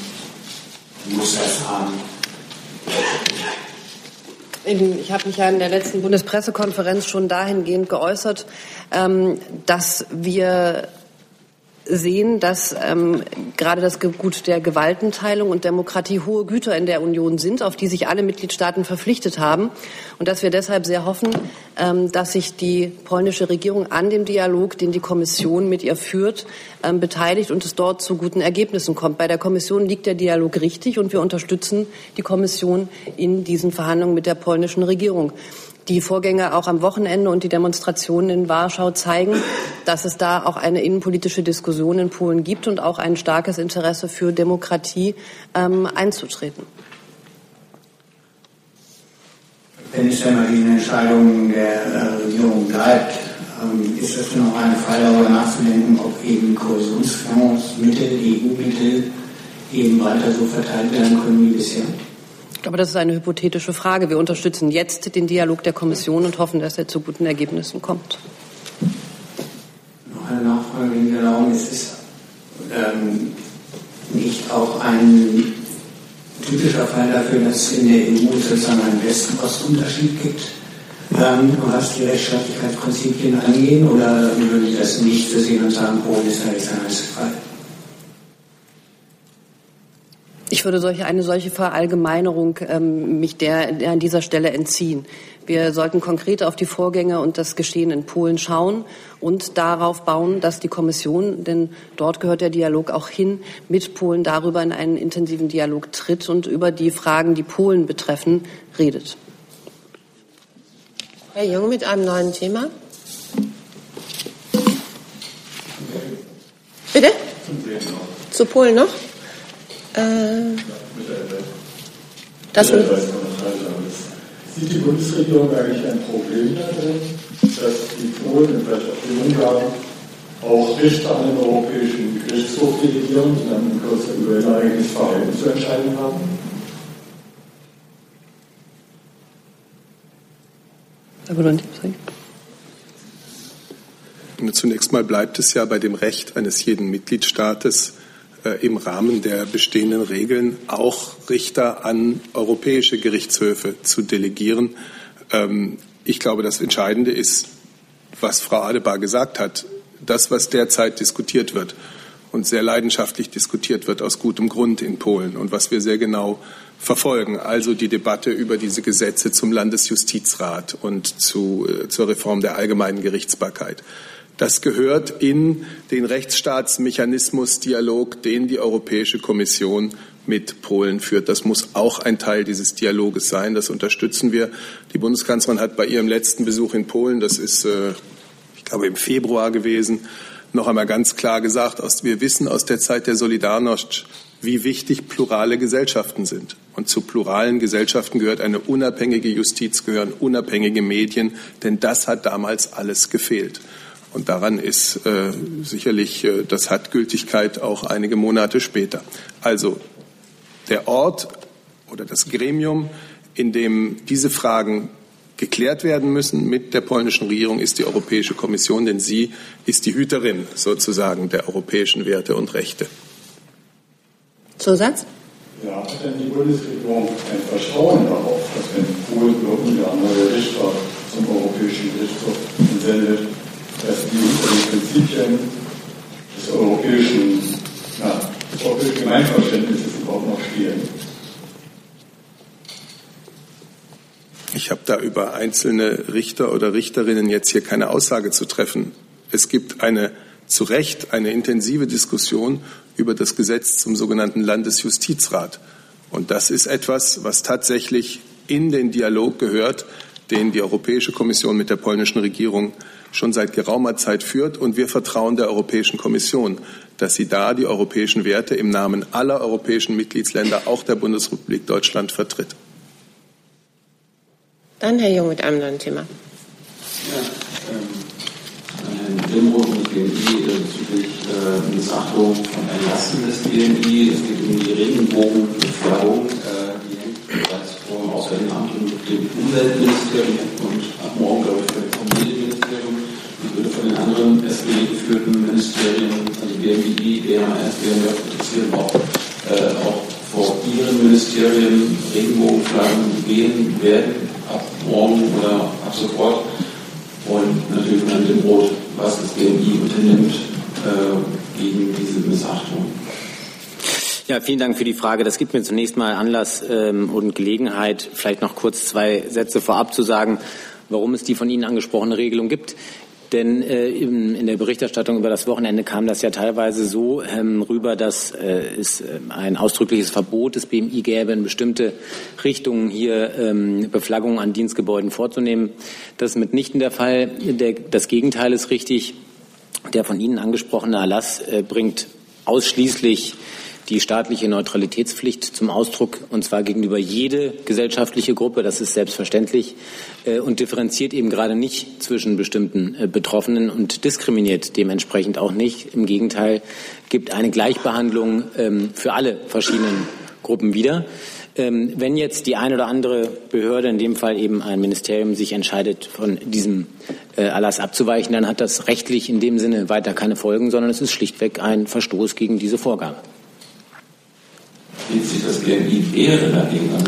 muss das haben?
Ich habe mich ja in der letzten Bundespressekonferenz schon dahingehend geäußert, ähm, dass wir sehen, dass ähm, gerade das Gut der Gewaltenteilung und Demokratie hohe Güter in der Union sind, auf die sich alle Mitgliedstaaten verpflichtet haben und dass wir deshalb sehr hoffen, ähm, dass sich die polnische Regierung an dem Dialog, den die Kommission mit ihr führt, ähm, beteiligt und es dort zu guten Ergebnissen kommt. Bei der Kommission liegt der Dialog richtig und wir unterstützen die Kommission in diesen Verhandlungen mit der polnischen Regierung. Die Vorgänge auch am Wochenende und die Demonstrationen in Warschau zeigen, dass es da auch eine innenpolitische Diskussion in Polen gibt und auch ein starkes Interesse für Demokratie ähm, einzutreten.
Wenn es dann mal die Entscheidung der äh, Regierung bleibt, ähm, ist das noch ein Fall darüber nachzudenken, ob eben Kohäsionsfondsmittel, EU-Mittel eben weiter so verteilt werden können wie bisher?
Aber das ist eine hypothetische Frage. Wir unterstützen jetzt den Dialog der Kommission und hoffen, dass er zu guten Ergebnissen kommt.
Noch eine Nachfrage in der Raum. Ist es ähm, nicht auch ein typischer Fall dafür, dass es in der EU sozusagen einen West-Ost-Unterschied gibt, ähm, was die Rechtsstaatlichkeitsprinzipien angehen? Oder würden Sie das nicht für sehen und sagen, Polen ist eigentlich ein Einzelfall?
Ich würde solche, eine solche Verallgemeinerung ähm, mich der, der an dieser Stelle entziehen. Wir sollten konkret auf die Vorgänge und das Geschehen in Polen schauen und darauf bauen, dass die Kommission, denn dort gehört der Dialog auch hin, mit Polen darüber in einen intensiven Dialog tritt und über die Fragen, die Polen betreffen, redet.
Herr Jung mit einem neuen Thema. Bitte? Zu Polen noch? Äh, das
Sieht die Bundesregierung eigentlich ein Problem darin, dass die Polen und vielleicht auch die Ungarn auch Richter an den Europäischen Gerichtshof delegieren und dann im Kurs über ihr eigenes Verhalten zu entscheiden haben?
Zunächst mal bleibt es ja bei dem Recht eines jeden Mitgliedstaates, im Rahmen der bestehenden Regeln auch Richter an europäische Gerichtshöfe zu delegieren. Ähm, ich glaube, das Entscheidende ist, was Frau Adebar gesagt hat, das, was derzeit diskutiert wird und sehr leidenschaftlich diskutiert wird aus gutem Grund in Polen und was wir sehr genau verfolgen, also die Debatte über diese Gesetze zum Landesjustizrat und zu, äh, zur Reform der allgemeinen Gerichtsbarkeit. Das gehört in den Rechtsstaatsmechanismus-Dialog, den die Europäische Kommission mit Polen führt. Das muss auch ein Teil dieses Dialoges sein. Das unterstützen wir. Die Bundeskanzlerin hat bei ihrem letzten Besuch in Polen, das ist, äh, ich glaube, im Februar gewesen, noch einmal ganz klar gesagt, wir wissen aus der Zeit der Solidarność, wie wichtig plurale Gesellschaften sind. Und zu pluralen Gesellschaften gehört eine unabhängige Justiz, gehören unabhängige Medien, denn das hat damals alles gefehlt. Und daran ist äh, sicherlich, äh, das hat Gültigkeit auch einige Monate später. Also der Ort oder das Gremium, in dem diese Fragen geklärt werden müssen mit der polnischen Regierung, ist die Europäische Kommission, denn sie ist die Hüterin sozusagen der europäischen Werte und Rechte.
Zusatz?
Ja, hat denn die Bundesregierung ein Vertrauen darauf, dass wenn Polen oder Ungarn neue Richter zum Europäischen Gerichtshof entsendet, dass die Prinzipien des europäischen, ja, des europäischen Gemeinverständnisses überhaupt noch stehen.
Ich habe da über einzelne Richter oder Richterinnen jetzt hier keine Aussage zu treffen. Es gibt eine zu Recht eine intensive Diskussion über das Gesetz zum sogenannten Landesjustizrat. Und das ist etwas, was tatsächlich in den Dialog gehört, den die Europäische Kommission mit der polnischen Regierung schon seit geraumer Zeit führt. Und wir vertrauen der Europäischen Kommission, dass sie da die europäischen Werte im Namen aller europäischen Mitgliedsländer, auch der Bundesrepublik Deutschland, vertritt.
Dann Herr Jung mit einem neuen Thema.
Ja, ähm, Herrn Limburg und BMI bezüglich äh, Missachtung von Erlassen des BMI. Es geht um die Regenbogenbefragung, äh, die hängt bereits vor dem Auswärtigen Amt und dem Umweltministerium und ab morgen, glaube ich, von den anderen SPD-geführten Ministerien, also BMI, BMAS, BMF, interessieren auch, äh, auch vor ihren Ministerien Regenbogenflaggen gehen werden ab morgen oder ab sofort. Und natürlich dann dem Rot, was das BMI unternimmt äh, gegen diese Missachtung.
Ja, vielen Dank für die Frage. Das gibt mir zunächst mal Anlass ähm, und Gelegenheit, vielleicht noch kurz zwei Sätze vorab zu sagen, warum es die von Ihnen angesprochene Regelung gibt. Denn äh, in, in der Berichterstattung über das Wochenende kam das ja teilweise so ähm, rüber, dass äh, es äh, ein ausdrückliches Verbot des BMI gäbe, in bestimmte Richtungen hier ähm, Beflaggungen an Dienstgebäuden vorzunehmen. Das ist mitnichten der Fall. Der, das Gegenteil ist richtig. Der von Ihnen angesprochene Erlass äh, bringt ausschließlich die staatliche Neutralitätspflicht zum Ausdruck, und zwar gegenüber jede gesellschaftliche Gruppe, das ist selbstverständlich, äh, und differenziert eben gerade nicht zwischen bestimmten äh, Betroffenen und diskriminiert dementsprechend auch nicht. Im Gegenteil, gibt eine Gleichbehandlung ähm, für alle verschiedenen Gruppen wieder. Ähm, wenn jetzt die eine oder andere Behörde, in dem Fall eben ein Ministerium, sich entscheidet, von diesem äh, Erlass abzuweichen, dann hat das rechtlich in dem Sinne weiter keine Folgen, sondern es ist schlichtweg ein Verstoß gegen diese Vorgabe.
Geht sich das BMI Ehre dagegen an?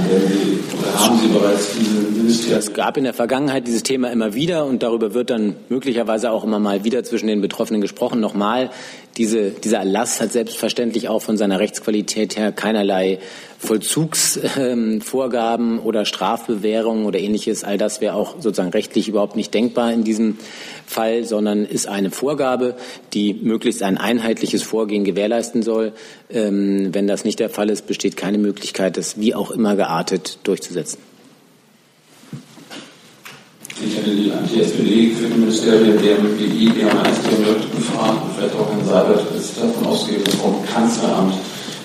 Es gab in der Vergangenheit dieses Thema immer wieder und darüber wird dann möglicherweise auch immer mal wieder zwischen den Betroffenen gesprochen. Nochmal, diese, dieser Erlass hat selbstverständlich auch von seiner Rechtsqualität her keinerlei Vollzugsvorgaben ähm, oder Strafbewährungen oder ähnliches. All das wäre auch sozusagen rechtlich überhaupt nicht denkbar in diesem Fall, sondern ist eine Vorgabe, die möglichst ein einheitliches Vorgehen gewährleisten soll. Ähm, wenn das nicht der Fall ist, besteht keine Möglichkeit, das wie auch immer geartet durchzusetzen.
Ich hätte die Anti-SPD für die Ministerien, BMWI, BMAS, BMJ gefragt und vielleicht auch Herrn Seibert ist davon ausgegangen, dass vom Kanzleramt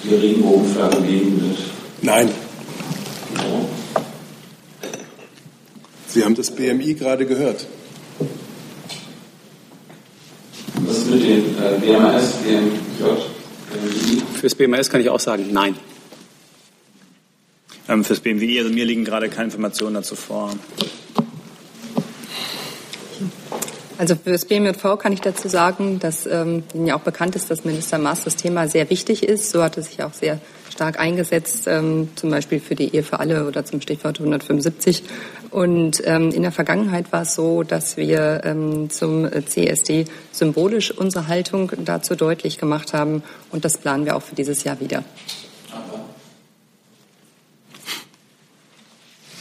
die Regenbogenflagge geben wird.
Nein. Sie haben das BMI gerade gehört.
Was ist mit den äh, BMAS, BMJ, BMWI?
Fürs BMAS kann ich auch sagen, nein. Ähm, fürs BMWI, also mir liegen gerade keine Informationen dazu vor.
Also für das BMJV kann ich dazu sagen, dass ähm, Ihnen ja auch bekannt ist, dass Minister Maas das Thema sehr wichtig ist. So hat er sich auch sehr stark eingesetzt, ähm, zum Beispiel für die Ehe für alle oder zum Stichwort 175. Und ähm, in der Vergangenheit war es so, dass wir ähm, zum CSD symbolisch unsere Haltung dazu deutlich gemacht haben. Und das planen wir auch für dieses Jahr wieder.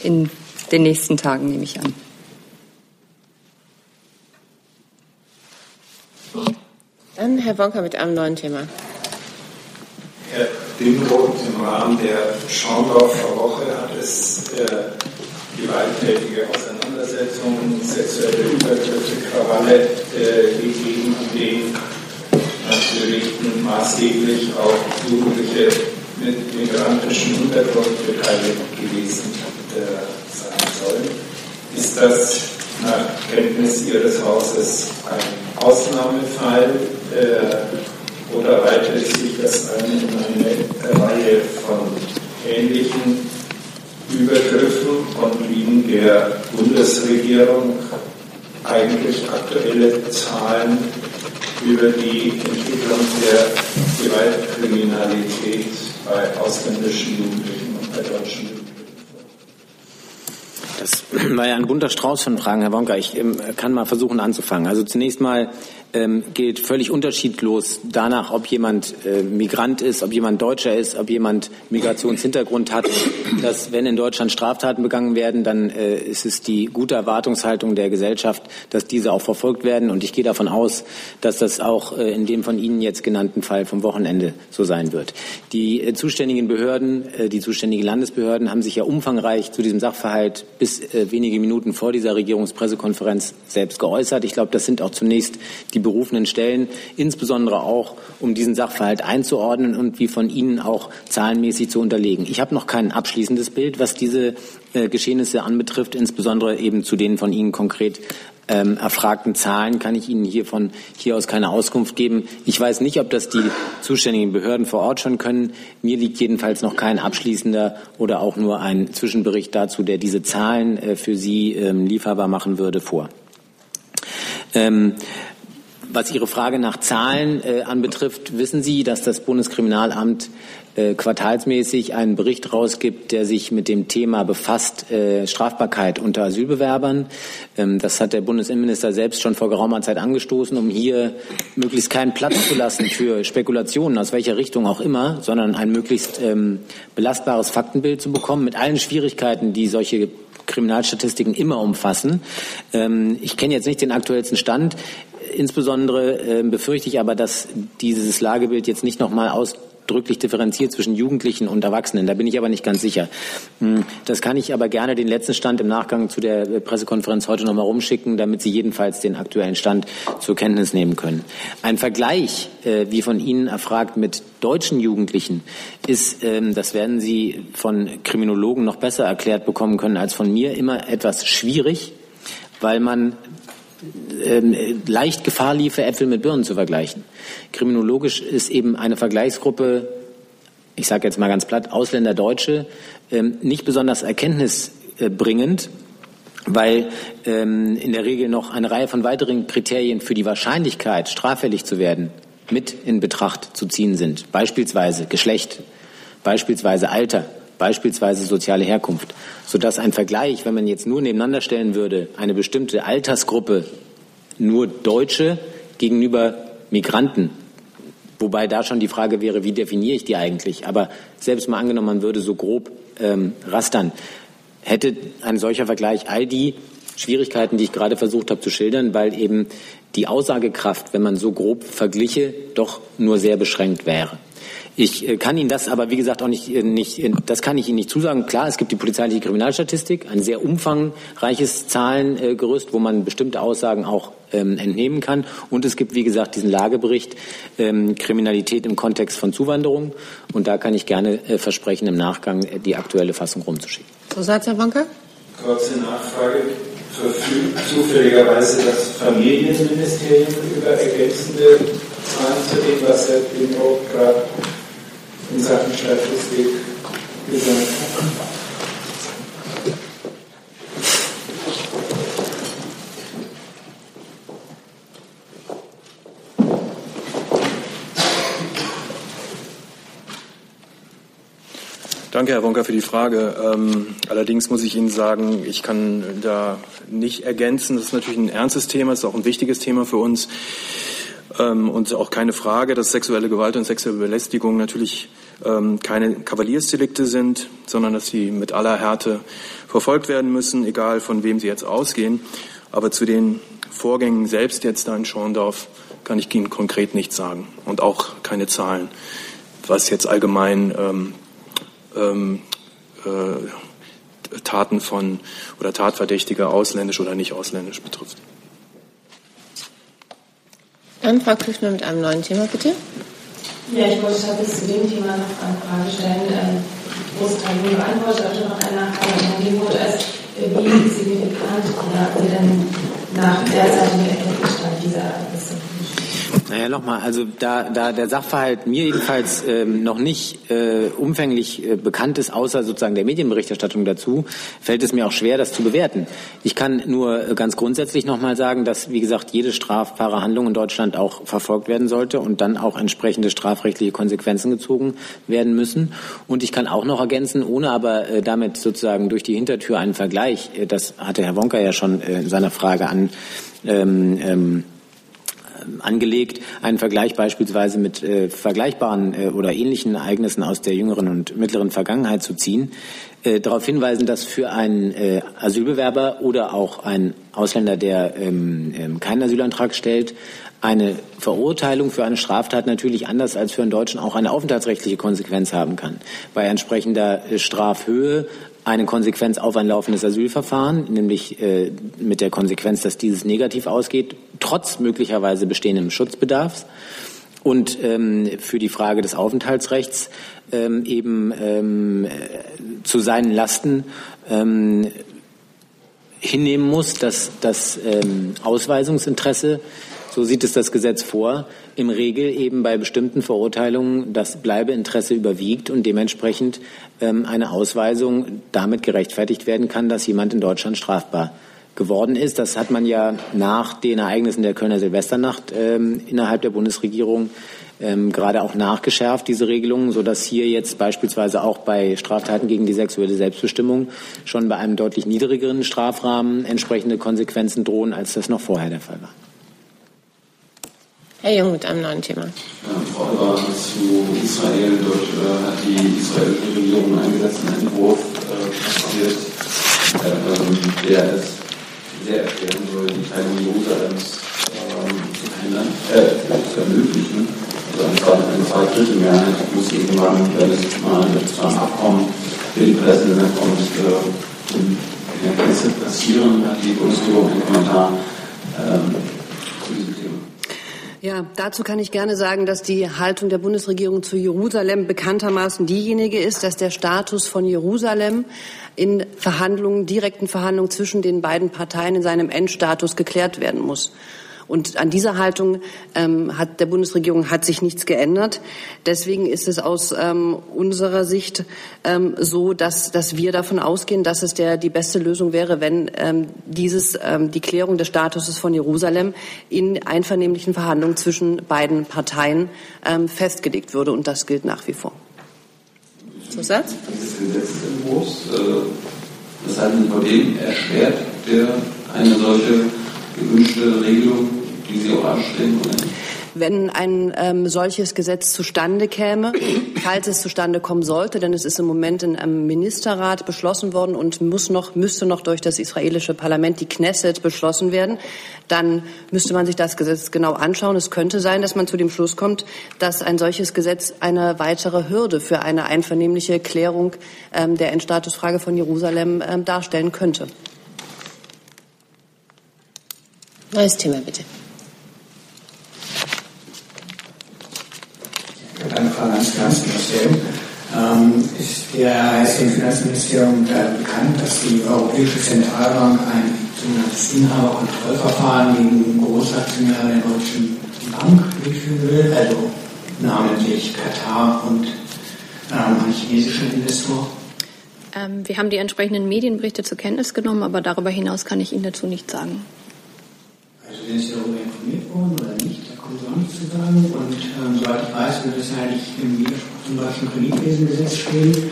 In den nächsten Tagen nehme ich an.
Dann Herr Wonka mit einem neuen Thema.
Herr Dimroth, im Rahmen der Schaumdorfer Woche hat es äh, gewalttätige Auseinandersetzungen, sexuelle Übergriffe, Krawalle äh, gegeben, an denen natürlich maßgeblich auch Jugendliche mit migrantischem Hintergrund beteiligt gewesen äh, sein sollen. Ist das Kenntnis Ihres Hauses ein Ausnahmefall äh, oder weitet sich das ein in eine Reihe von ähnlichen Übergriffen und liegen der Bundesregierung eigentlich aktuelle Zahlen über die Entwicklung der Gewaltkriminalität bei ausländischen Jugendlichen und bei deutschen Jugendlichen?
Das war ja ein bunter Strauß von Fragen, Herr Wonka. Ich ähm, kann mal versuchen anzufangen. Also zunächst mal ähm, gilt völlig unterschiedlos danach, ob jemand äh, Migrant ist, ob jemand Deutscher ist, ob jemand Migrationshintergrund hat, dass wenn in Deutschland Straftaten begangen werden, dann äh, ist es die gute Erwartungshaltung der Gesellschaft, dass diese auch verfolgt werden. Und ich gehe davon aus, dass das auch äh, in dem von Ihnen jetzt genannten Fall vom Wochenende so sein wird. Die äh, zuständigen Behörden, äh, die zuständigen Landesbehörden haben sich ja umfangreich zu diesem Sachverhalt bis äh, wenige Minuten vor dieser Regierungspressekonferenz selbst geäußert. Ich glaube, das sind auch zunächst die berufenen Stellen, insbesondere auch, um diesen Sachverhalt einzuordnen und wie von Ihnen auch zahlenmäßig zu unterlegen. Ich habe noch kein abschließendes Bild, was diese äh, Geschehnisse anbetrifft, insbesondere eben zu den von Ihnen konkret ähm, erfragten Zahlen kann ich Ihnen hier von hier aus keine Auskunft geben. Ich weiß nicht, ob das die zuständigen Behörden vor Ort schon können. Mir liegt jedenfalls noch kein abschließender oder auch nur ein Zwischenbericht dazu, der diese Zahlen äh, für Sie ähm, lieferbar machen würde, vor. Ähm, was Ihre Frage nach Zahlen äh, anbetrifft, wissen Sie, dass das Bundeskriminalamt äh, quartalsmäßig einen Bericht rausgibt, der sich mit dem Thema befasst, äh, Strafbarkeit unter Asylbewerbern. Ähm, das hat der Bundesinnenminister selbst schon vor geraumer Zeit angestoßen, um hier möglichst keinen Platz zu lassen für Spekulationen, aus welcher Richtung auch immer, sondern ein möglichst ähm, belastbares Faktenbild zu bekommen, mit allen Schwierigkeiten, die solche Kriminalstatistiken immer umfassen. Ähm, ich kenne jetzt nicht den aktuellsten Stand. Insbesondere äh, befürchte ich aber, dass dieses Lagebild jetzt nicht noch mal aus ausdrücklich differenziert zwischen Jugendlichen und Erwachsenen. Da bin ich aber nicht ganz sicher. Hm, das kann ich aber gerne den letzten Stand im Nachgang zu der Pressekonferenz heute nochmal rumschicken, damit Sie jedenfalls den aktuellen Stand zur Kenntnis nehmen können. Ein Vergleich, äh, wie von Ihnen erfragt, mit deutschen Jugendlichen ist, ähm, das werden Sie von Kriminologen noch besser erklärt bekommen können als von mir, immer etwas schwierig, weil man ähm, leicht Gefahr liefe, Äpfel mit Birnen zu vergleichen. Kriminologisch ist eben eine Vergleichsgruppe, ich sage jetzt mal ganz platt, Ausländer, Deutsche, ähm, nicht besonders erkenntnisbringend, weil ähm, in der Regel noch eine Reihe von weiteren Kriterien für die Wahrscheinlichkeit, straffällig zu werden, mit in Betracht zu ziehen sind. Beispielsweise Geschlecht, beispielsweise Alter, beispielsweise soziale Herkunft, sodass ein Vergleich, wenn man jetzt nur nebeneinander stellen würde, eine bestimmte Altersgruppe, nur Deutsche gegenüber Migranten, wobei da schon die Frage wäre, wie definiere ich die eigentlich? Aber selbst mal angenommen, man würde so grob ähm, rastern, hätte ein solcher Vergleich all die Schwierigkeiten, die ich gerade versucht habe zu schildern, weil eben die Aussagekraft, wenn man so grob vergliche, doch nur sehr beschränkt wäre. Ich äh, kann Ihnen das aber, wie gesagt, auch nicht, äh, nicht, äh, das kann ich Ihnen nicht zusagen. Klar, es gibt die polizeiliche Kriminalstatistik, ein sehr umfangreiches Zahlengerüst, wo man bestimmte Aussagen auch ähm, entnehmen kann. Und es gibt, wie gesagt, diesen Lagebericht ähm, Kriminalität im Kontext von Zuwanderung. Und da kann ich gerne äh, versprechen, im Nachgang äh, die aktuelle Fassung rumzuschicken.
So, Herr Wanka?
Kurze Nachfrage. Verfügt zufälligerweise das Familienministerium über ergänzende Zahlen zu dem, was Herr Binko gerade in Sachen Statistik gesagt hat?
Danke, Herr Wonka, für die Frage. Ähm, allerdings muss ich Ihnen sagen, ich kann da nicht ergänzen. Das ist natürlich ein ernstes Thema, das ist auch ein wichtiges Thema für uns. Ähm, und auch keine Frage, dass sexuelle Gewalt und sexuelle Belästigung natürlich ähm, keine Kavaliersdelikte sind, sondern dass sie mit aller Härte verfolgt werden müssen, egal von wem sie jetzt ausgehen. Aber zu den Vorgängen selbst jetzt da in Schorndorf kann ich Ihnen konkret nichts sagen und auch keine Zahlen, was jetzt allgemein ähm, ähm, äh, Taten von oder Tatverdächtiger ausländisch oder nicht ausländisch betrifft.
Dann Frau Küchner mit einem neuen Thema, bitte.
Ja, ich wollte tatsächlich zu dem Thema noch eine Frage stellen. Ähm, große Teil wurde beantwortet, aber noch eine Nachfrage die wurde es, äh, wie signifikant ja, wir denn nach derzeitigem Erkenntnisstand dieser
naja, nochmal, also da, da der Sachverhalt mir jedenfalls ähm, noch nicht äh, umfänglich äh, bekannt ist, außer sozusagen der Medienberichterstattung dazu, fällt es mir auch schwer, das zu bewerten. Ich kann nur äh, ganz grundsätzlich nochmal sagen, dass, wie gesagt, jede strafbare Handlung in Deutschland auch verfolgt werden sollte und dann auch entsprechende strafrechtliche Konsequenzen gezogen werden müssen. Und ich kann auch noch ergänzen, ohne aber äh, damit sozusagen durch die Hintertür einen Vergleich, äh, das hatte Herr Wonka ja schon äh, in seiner Frage an, ähm, ähm, angelegt, einen Vergleich beispielsweise mit äh, vergleichbaren äh, oder ähnlichen Ereignissen aus der jüngeren und mittleren Vergangenheit zu ziehen, äh, darauf hinweisen, dass für einen äh, Asylbewerber oder auch einen Ausländer, der ähm, ähm, keinen Asylantrag stellt, eine Verurteilung für eine Straftat natürlich anders als für einen Deutschen auch eine aufenthaltsrechtliche Konsequenz haben kann. Bei entsprechender äh, Strafhöhe eine Konsequenz auf ein laufendes Asylverfahren, nämlich äh, mit der Konsequenz, dass dieses negativ ausgeht, trotz möglicherweise bestehendem Schutzbedarfs. Und ähm, für die Frage des Aufenthaltsrechts ähm, eben ähm, äh, zu seinen Lasten ähm, hinnehmen muss, dass das ähm, Ausweisungsinteresse so sieht es das Gesetz vor, im Regel eben bei bestimmten Verurteilungen das Bleibeinteresse überwiegt und dementsprechend ähm, eine Ausweisung damit gerechtfertigt werden kann, dass jemand in Deutschland strafbar geworden ist. Das hat man ja nach den Ereignissen der Kölner Silvesternacht ähm, innerhalb der Bundesregierung ähm, gerade auch nachgeschärft, diese Regelungen, sodass hier jetzt beispielsweise auch bei Straftaten gegen die sexuelle Selbstbestimmung schon bei einem deutlich niedrigeren Strafrahmen entsprechende Konsequenzen drohen, als das noch vorher der Fall war.
Herr Jung mit einem neuen Thema.
Frau zu Israel. Dort äh, hat die israelische Regierung einen Gesetzentwurf äh, äh, der es sehr erschweren soll, die Teilung Jerusalems äh, zu verhindern, äh, zu ermöglichen. eine Zweidrittelmehrheit muss irgendwann, wenn es mal zu einem Abkommen für die Präsidenten kommt, in der Kiste passieren, hat die Bundesregierung einen Kommentar ähm.
Ja, dazu kann ich gerne sagen, dass die Haltung der Bundesregierung zu Jerusalem bekanntermaßen diejenige ist, dass der Status von Jerusalem in Verhandlungen, direkten Verhandlungen zwischen den beiden Parteien in seinem Endstatus geklärt werden muss. Und an dieser Haltung ähm, hat der Bundesregierung hat sich nichts geändert. Deswegen ist es aus ähm, unserer Sicht ähm, so, dass, dass wir davon ausgehen, dass es der, die beste Lösung wäre, wenn ähm, dieses, ähm, die Klärung des Statuses von Jerusalem in einvernehmlichen Verhandlungen zwischen beiden Parteien ähm, festgelegt würde. Und das gilt nach wie vor.
Zusatz? Dieses Gesetzentwurf, äh, das halten von dem erschwert der eine solche gewünschte Regelung, die Sie auch anstreben? Oder?
wenn ein ähm, solches Gesetz zustande käme, falls es zustande kommen sollte, denn es ist im Moment in einem Ministerrat beschlossen worden und muss noch, müsste noch durch das israelische Parlament, die Knesset, beschlossen werden, dann müsste man sich das Gesetz genau anschauen. Es könnte sein, dass man zu dem Schluss kommt, dass ein solches Gesetz eine weitere Hürde für eine einvernehmliche Klärung ähm, der Endstatusfrage von Jerusalem ähm, darstellen könnte.
Neues Thema, bitte.
Eine Frage ans Finanzministerium. Ähm, ist der ist dem Finanzministerium bekannt, dass die Europäische Zentralbank ein sogenanntes Inhaberkontrollverfahren gegen Großaktionäre der Deutschen Bank durchführen will, also namentlich Katar und ähm, ein chinesischer Investor?
Ähm, wir haben die entsprechenden Medienberichte zur Kenntnis genommen, aber darüber hinaus kann ich Ihnen dazu nichts sagen.
Also sind Sie darüber informiert worden oder nicht? Da kommt so nichts zu sagen. Und ähm, soweit ich weiß, wird es ja eigentlich im Widerspruch zum deutschen Kreditwesengesetz stehen,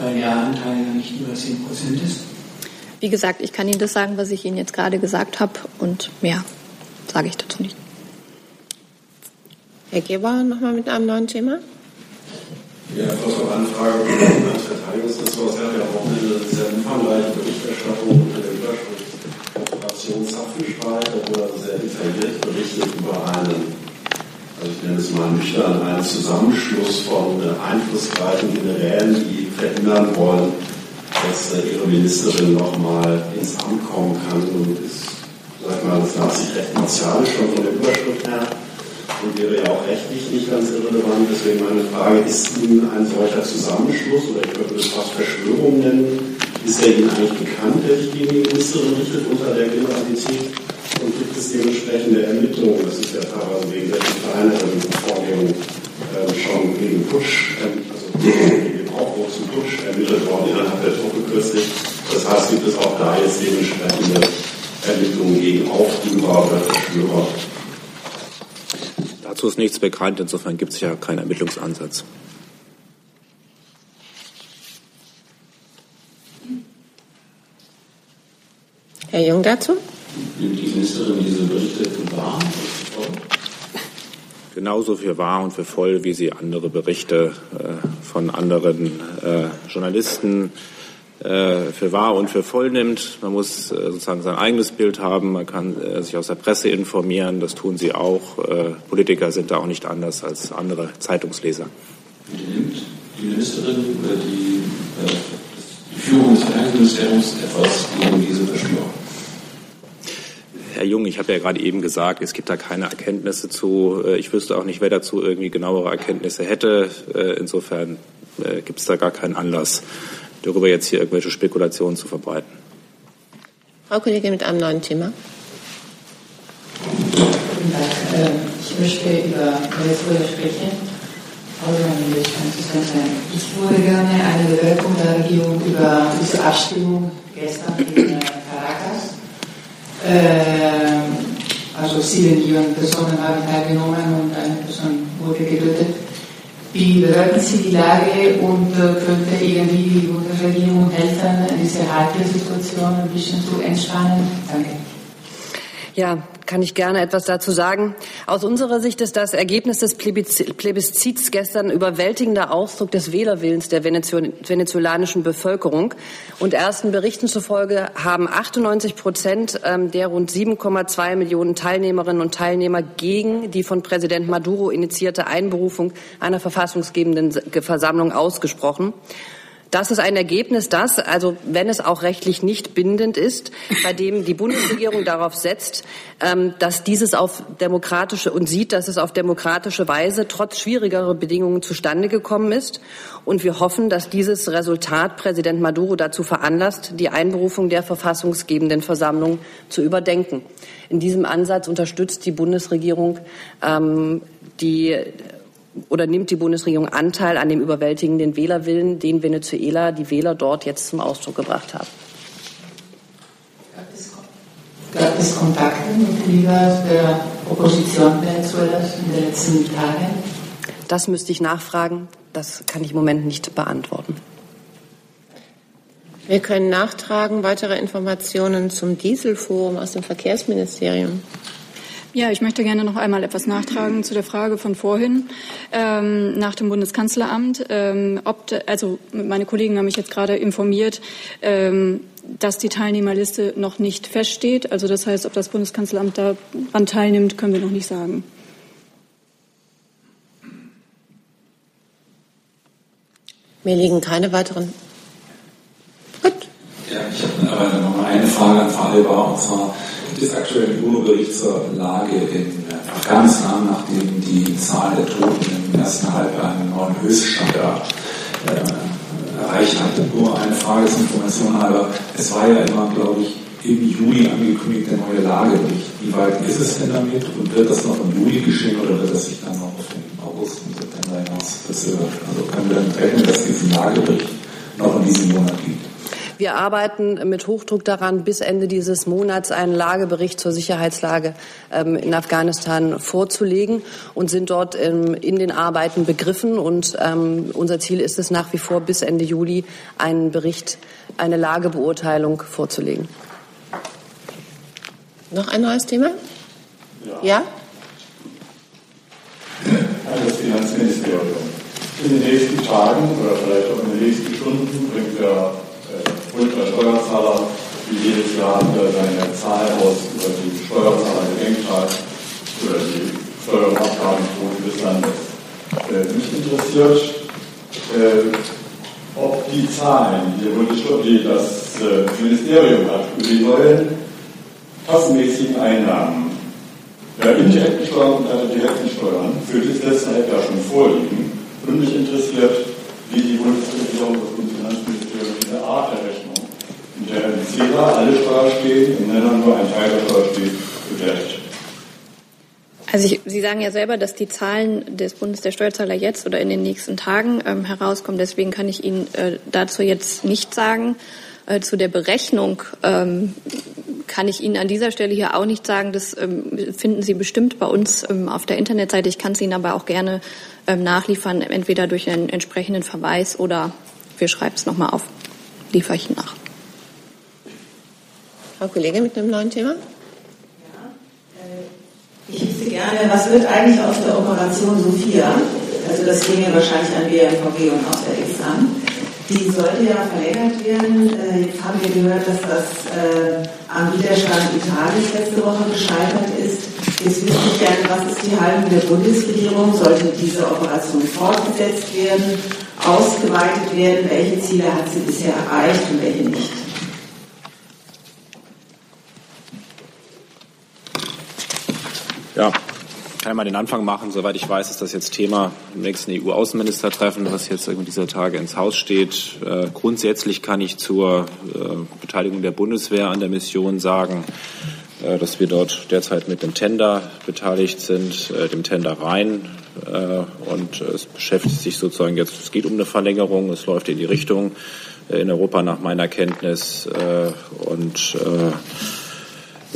weil der Anteil ja nicht über 10 Prozent ist.
Wie gesagt, ich kann Ihnen das sagen, was ich Ihnen jetzt gerade gesagt habe und mehr sage ich dazu nicht.
Herr Geber, nochmal mit einem neuen Thema.
Ja, kurz noch eine Frage ans Verteidigungsressort. Sie haben ja auch eine sehr umfangreiche Berichterstattung unter der Überschrift Operation wurde also sehr detailliert berichtet über einen, ich nenne es mal nüchtern, einen Zusammenschluss von einflussreichen Generälen, die verhindern wollen, dass ihre Ministerin nochmal ins Amt kommen kann und ist, sag mal, das las sich recht martialisch schon von der Überschrift her und wäre ja auch rechtlich nicht ganz irrelevant. Deswegen meine Frage, ist Ihnen ein solcher Zusammenschluss oder ich würde es fast Verschwörung nennen, ist der Ihnen eigentlich bekannt, der sich gegen die Ministerin richtet unter der Generalität? Und gibt es dementsprechende Ermittlungen? Das ist ja teilweise wegen der kleineren Vorgängen äh, schon gegen Putsch, äh, also gegen den Aufbruch zum Putsch ermittelt worden innerhalb der Truppe kürzlich. Das heißt, gibt es auch da jetzt dementsprechende Ermittlungen gegen Aufrührer oder Verschwörer?
Dazu ist nichts bekannt, insofern gibt es ja keinen Ermittlungsansatz.
Herr Jung dazu?
Nimmt die Ministerin diese Berichte wahr?
Genauso für wahr und für voll, wie sie andere Berichte äh, von anderen äh, Journalisten äh, für wahr und für voll nimmt. Man muss äh, sozusagen sein eigenes Bild haben. Man kann äh, sich aus der Presse informieren. Das tun sie auch. Äh, Politiker sind da auch nicht anders als andere Zeitungsleser.
Nimmt die Ministerin oder die, die Führung des Verteidigungsministeriums etwas gegen diese Verschwörung?
Herr Jung, ich habe ja gerade eben gesagt, es gibt da keine Erkenntnisse zu. Ich wüsste auch nicht, wer dazu irgendwie genauere Erkenntnisse hätte. Insofern gibt es da gar keinen Anlass, darüber jetzt hier irgendwelche Spekulationen zu verbreiten.
Frau Kollegin mit einem neuen Thema.
Tag. Ich möchte über Venezuela sprechen. Ich würde gerne eine Bewertung der Regierung über diese Abstimmung gestern in Caracas also sieben Millionen Personen haben teilgenommen und eine Person wurde getötet. Wie bewerten Sie die Lage und äh, könnte irgendwie die Bundesregierung helfen, diese heikle Situation ein bisschen zu entspannen? Danke.
Ja, kann ich gerne etwas dazu sagen. Aus unserer Sicht ist das Ergebnis des Plebiszits gestern überwältigender Ausdruck des Wählerwillens der venezolanischen Bevölkerung. Und ersten Berichten zufolge haben 98 Prozent ähm, der rund 7,2 Millionen Teilnehmerinnen und Teilnehmer gegen die von Präsident Maduro initiierte Einberufung einer verfassungsgebenden Versammlung ausgesprochen. Das ist ein Ergebnis, das, also wenn es auch rechtlich nicht bindend ist, bei dem die Bundesregierung darauf setzt, ähm, dass dieses auf demokratische und sieht, dass es auf demokratische Weise trotz schwierigerer Bedingungen zustande gekommen ist. Und wir hoffen, dass dieses Resultat Präsident Maduro dazu veranlasst, die Einberufung der verfassungsgebenden Versammlung zu überdenken. In diesem Ansatz unterstützt die Bundesregierung ähm, die oder nimmt die Bundesregierung Anteil an dem überwältigenden Wählerwillen, den Venezuela, die Wähler dort jetzt zum Ausdruck gebracht haben?
Gab es Kontakte mit Liga der Opposition Venezuelas in den letzten Tagen?
Das müsste ich nachfragen. Das kann ich im Moment nicht beantworten.
Wir können nachtragen weitere Informationen zum Dieselforum aus dem Verkehrsministerium.
Ja, ich möchte gerne noch einmal etwas nachtragen zu der Frage von vorhin ähm, nach dem Bundeskanzleramt. Ähm, ob, also meine Kollegen haben mich jetzt gerade informiert, ähm, dass die Teilnehmerliste noch nicht feststeht. Also das heißt, ob das Bundeskanzleramt daran teilnimmt, können wir noch nicht sagen.
Mir liegen keine weiteren.
Gut. Ja, ich habe aber noch eine Frage an Frau Halber, und zwar des aktuellen UNO-Berichts zur Lage in Afghanistan, nachdem die Zahl der Toten im ersten Halbjahr einen neuen Höchststand äh, erreicht hat. Nur eine Frage zur Information halber. Es war ja immer, glaube ich, im Juli angekündigt, der neue Lagebericht. Wie weit ist es denn damit und wird das noch im Juli geschehen oder wird das sich dann noch auf den August und September hinaus verzögert? Also können wir damit rechnen, dass es diesen Lagebericht noch in diesem Monat gibt?
Wir arbeiten mit Hochdruck daran, bis Ende dieses Monats einen Lagebericht zur Sicherheitslage ähm, in Afghanistan vorzulegen und sind dort ähm, in den Arbeiten begriffen. Und ähm, unser Ziel ist es nach wie vor, bis Ende Juli einen Bericht, eine Lagebeurteilung vorzulegen.
Noch ein neues Thema?
Ja? ja? An das Finanzministerium. In den nächsten Tagen oder vielleicht auch in den nächsten Stunden bringt der und der Steuerzahler wie jedes Jahr wieder seine Zahl aus über die Steuerzahlergedenkzahl oder die Steuer- und Abgabenquote des Landes. Äh, mich interessiert, äh, ob die Zahlen, die das äh, Ministerium hat, über die neuen kassenmäßigen Einnahmen der indirekten Steuern und der direkten Steuern für das letzte Halbjahr schon vorliegen. Und mich interessiert, wie die Bundesregierung und das Finanzministerium diese Art der Rechnung in der im Zähler alle Steuer stehen, im Nenner nur ein Teil der Steuer steht, bewertet.
Also ich, Sie sagen ja selber, dass die Zahlen des Bundes der Steuerzahler jetzt oder in den nächsten Tagen ähm, herauskommen. Deswegen kann ich Ihnen äh, dazu jetzt nicht sagen. Äh, zu der Berechnung ähm, kann ich Ihnen an dieser Stelle hier auch nicht sagen. Das ähm, finden Sie bestimmt bei uns ähm, auf der Internetseite. Ich kann es Ihnen aber auch gerne ähm, nachliefern, entweder durch einen entsprechenden Verweis oder wir schreiben es nochmal auf. Liefere ich nach.
Frau Kollegin mit einem neuen Thema?
Ich wüsste gerne, was wird eigentlich aus der Operation Sophia? Also das ging ja wahrscheinlich an BMVG und auch der EXAM. Die sollte ja verlängert werden. Äh, jetzt haben wir gehört, dass das äh, am Widerstand Italiens letzte Woche gescheitert ist. Jetzt wüsste ich gerne, was ist die Haltung der Bundesregierung? Sollte diese Operation fortgesetzt werden, ausgeweitet werden? Welche Ziele hat sie bisher erreicht und welche nicht?
Ja, kann ich mal den Anfang machen. Soweit ich weiß, ist das jetzt Thema im nächsten EU-Außenministertreffen, was jetzt dieser Tage ins Haus steht. Äh, grundsätzlich kann ich zur äh, Beteiligung der Bundeswehr an der Mission sagen, dass wir dort derzeit mit dem Tender beteiligt sind, äh, dem Tender Rhein. Äh, und es beschäftigt sich sozusagen jetzt, es geht um eine Verlängerung, es läuft in die Richtung äh, in Europa nach meiner Kenntnis. und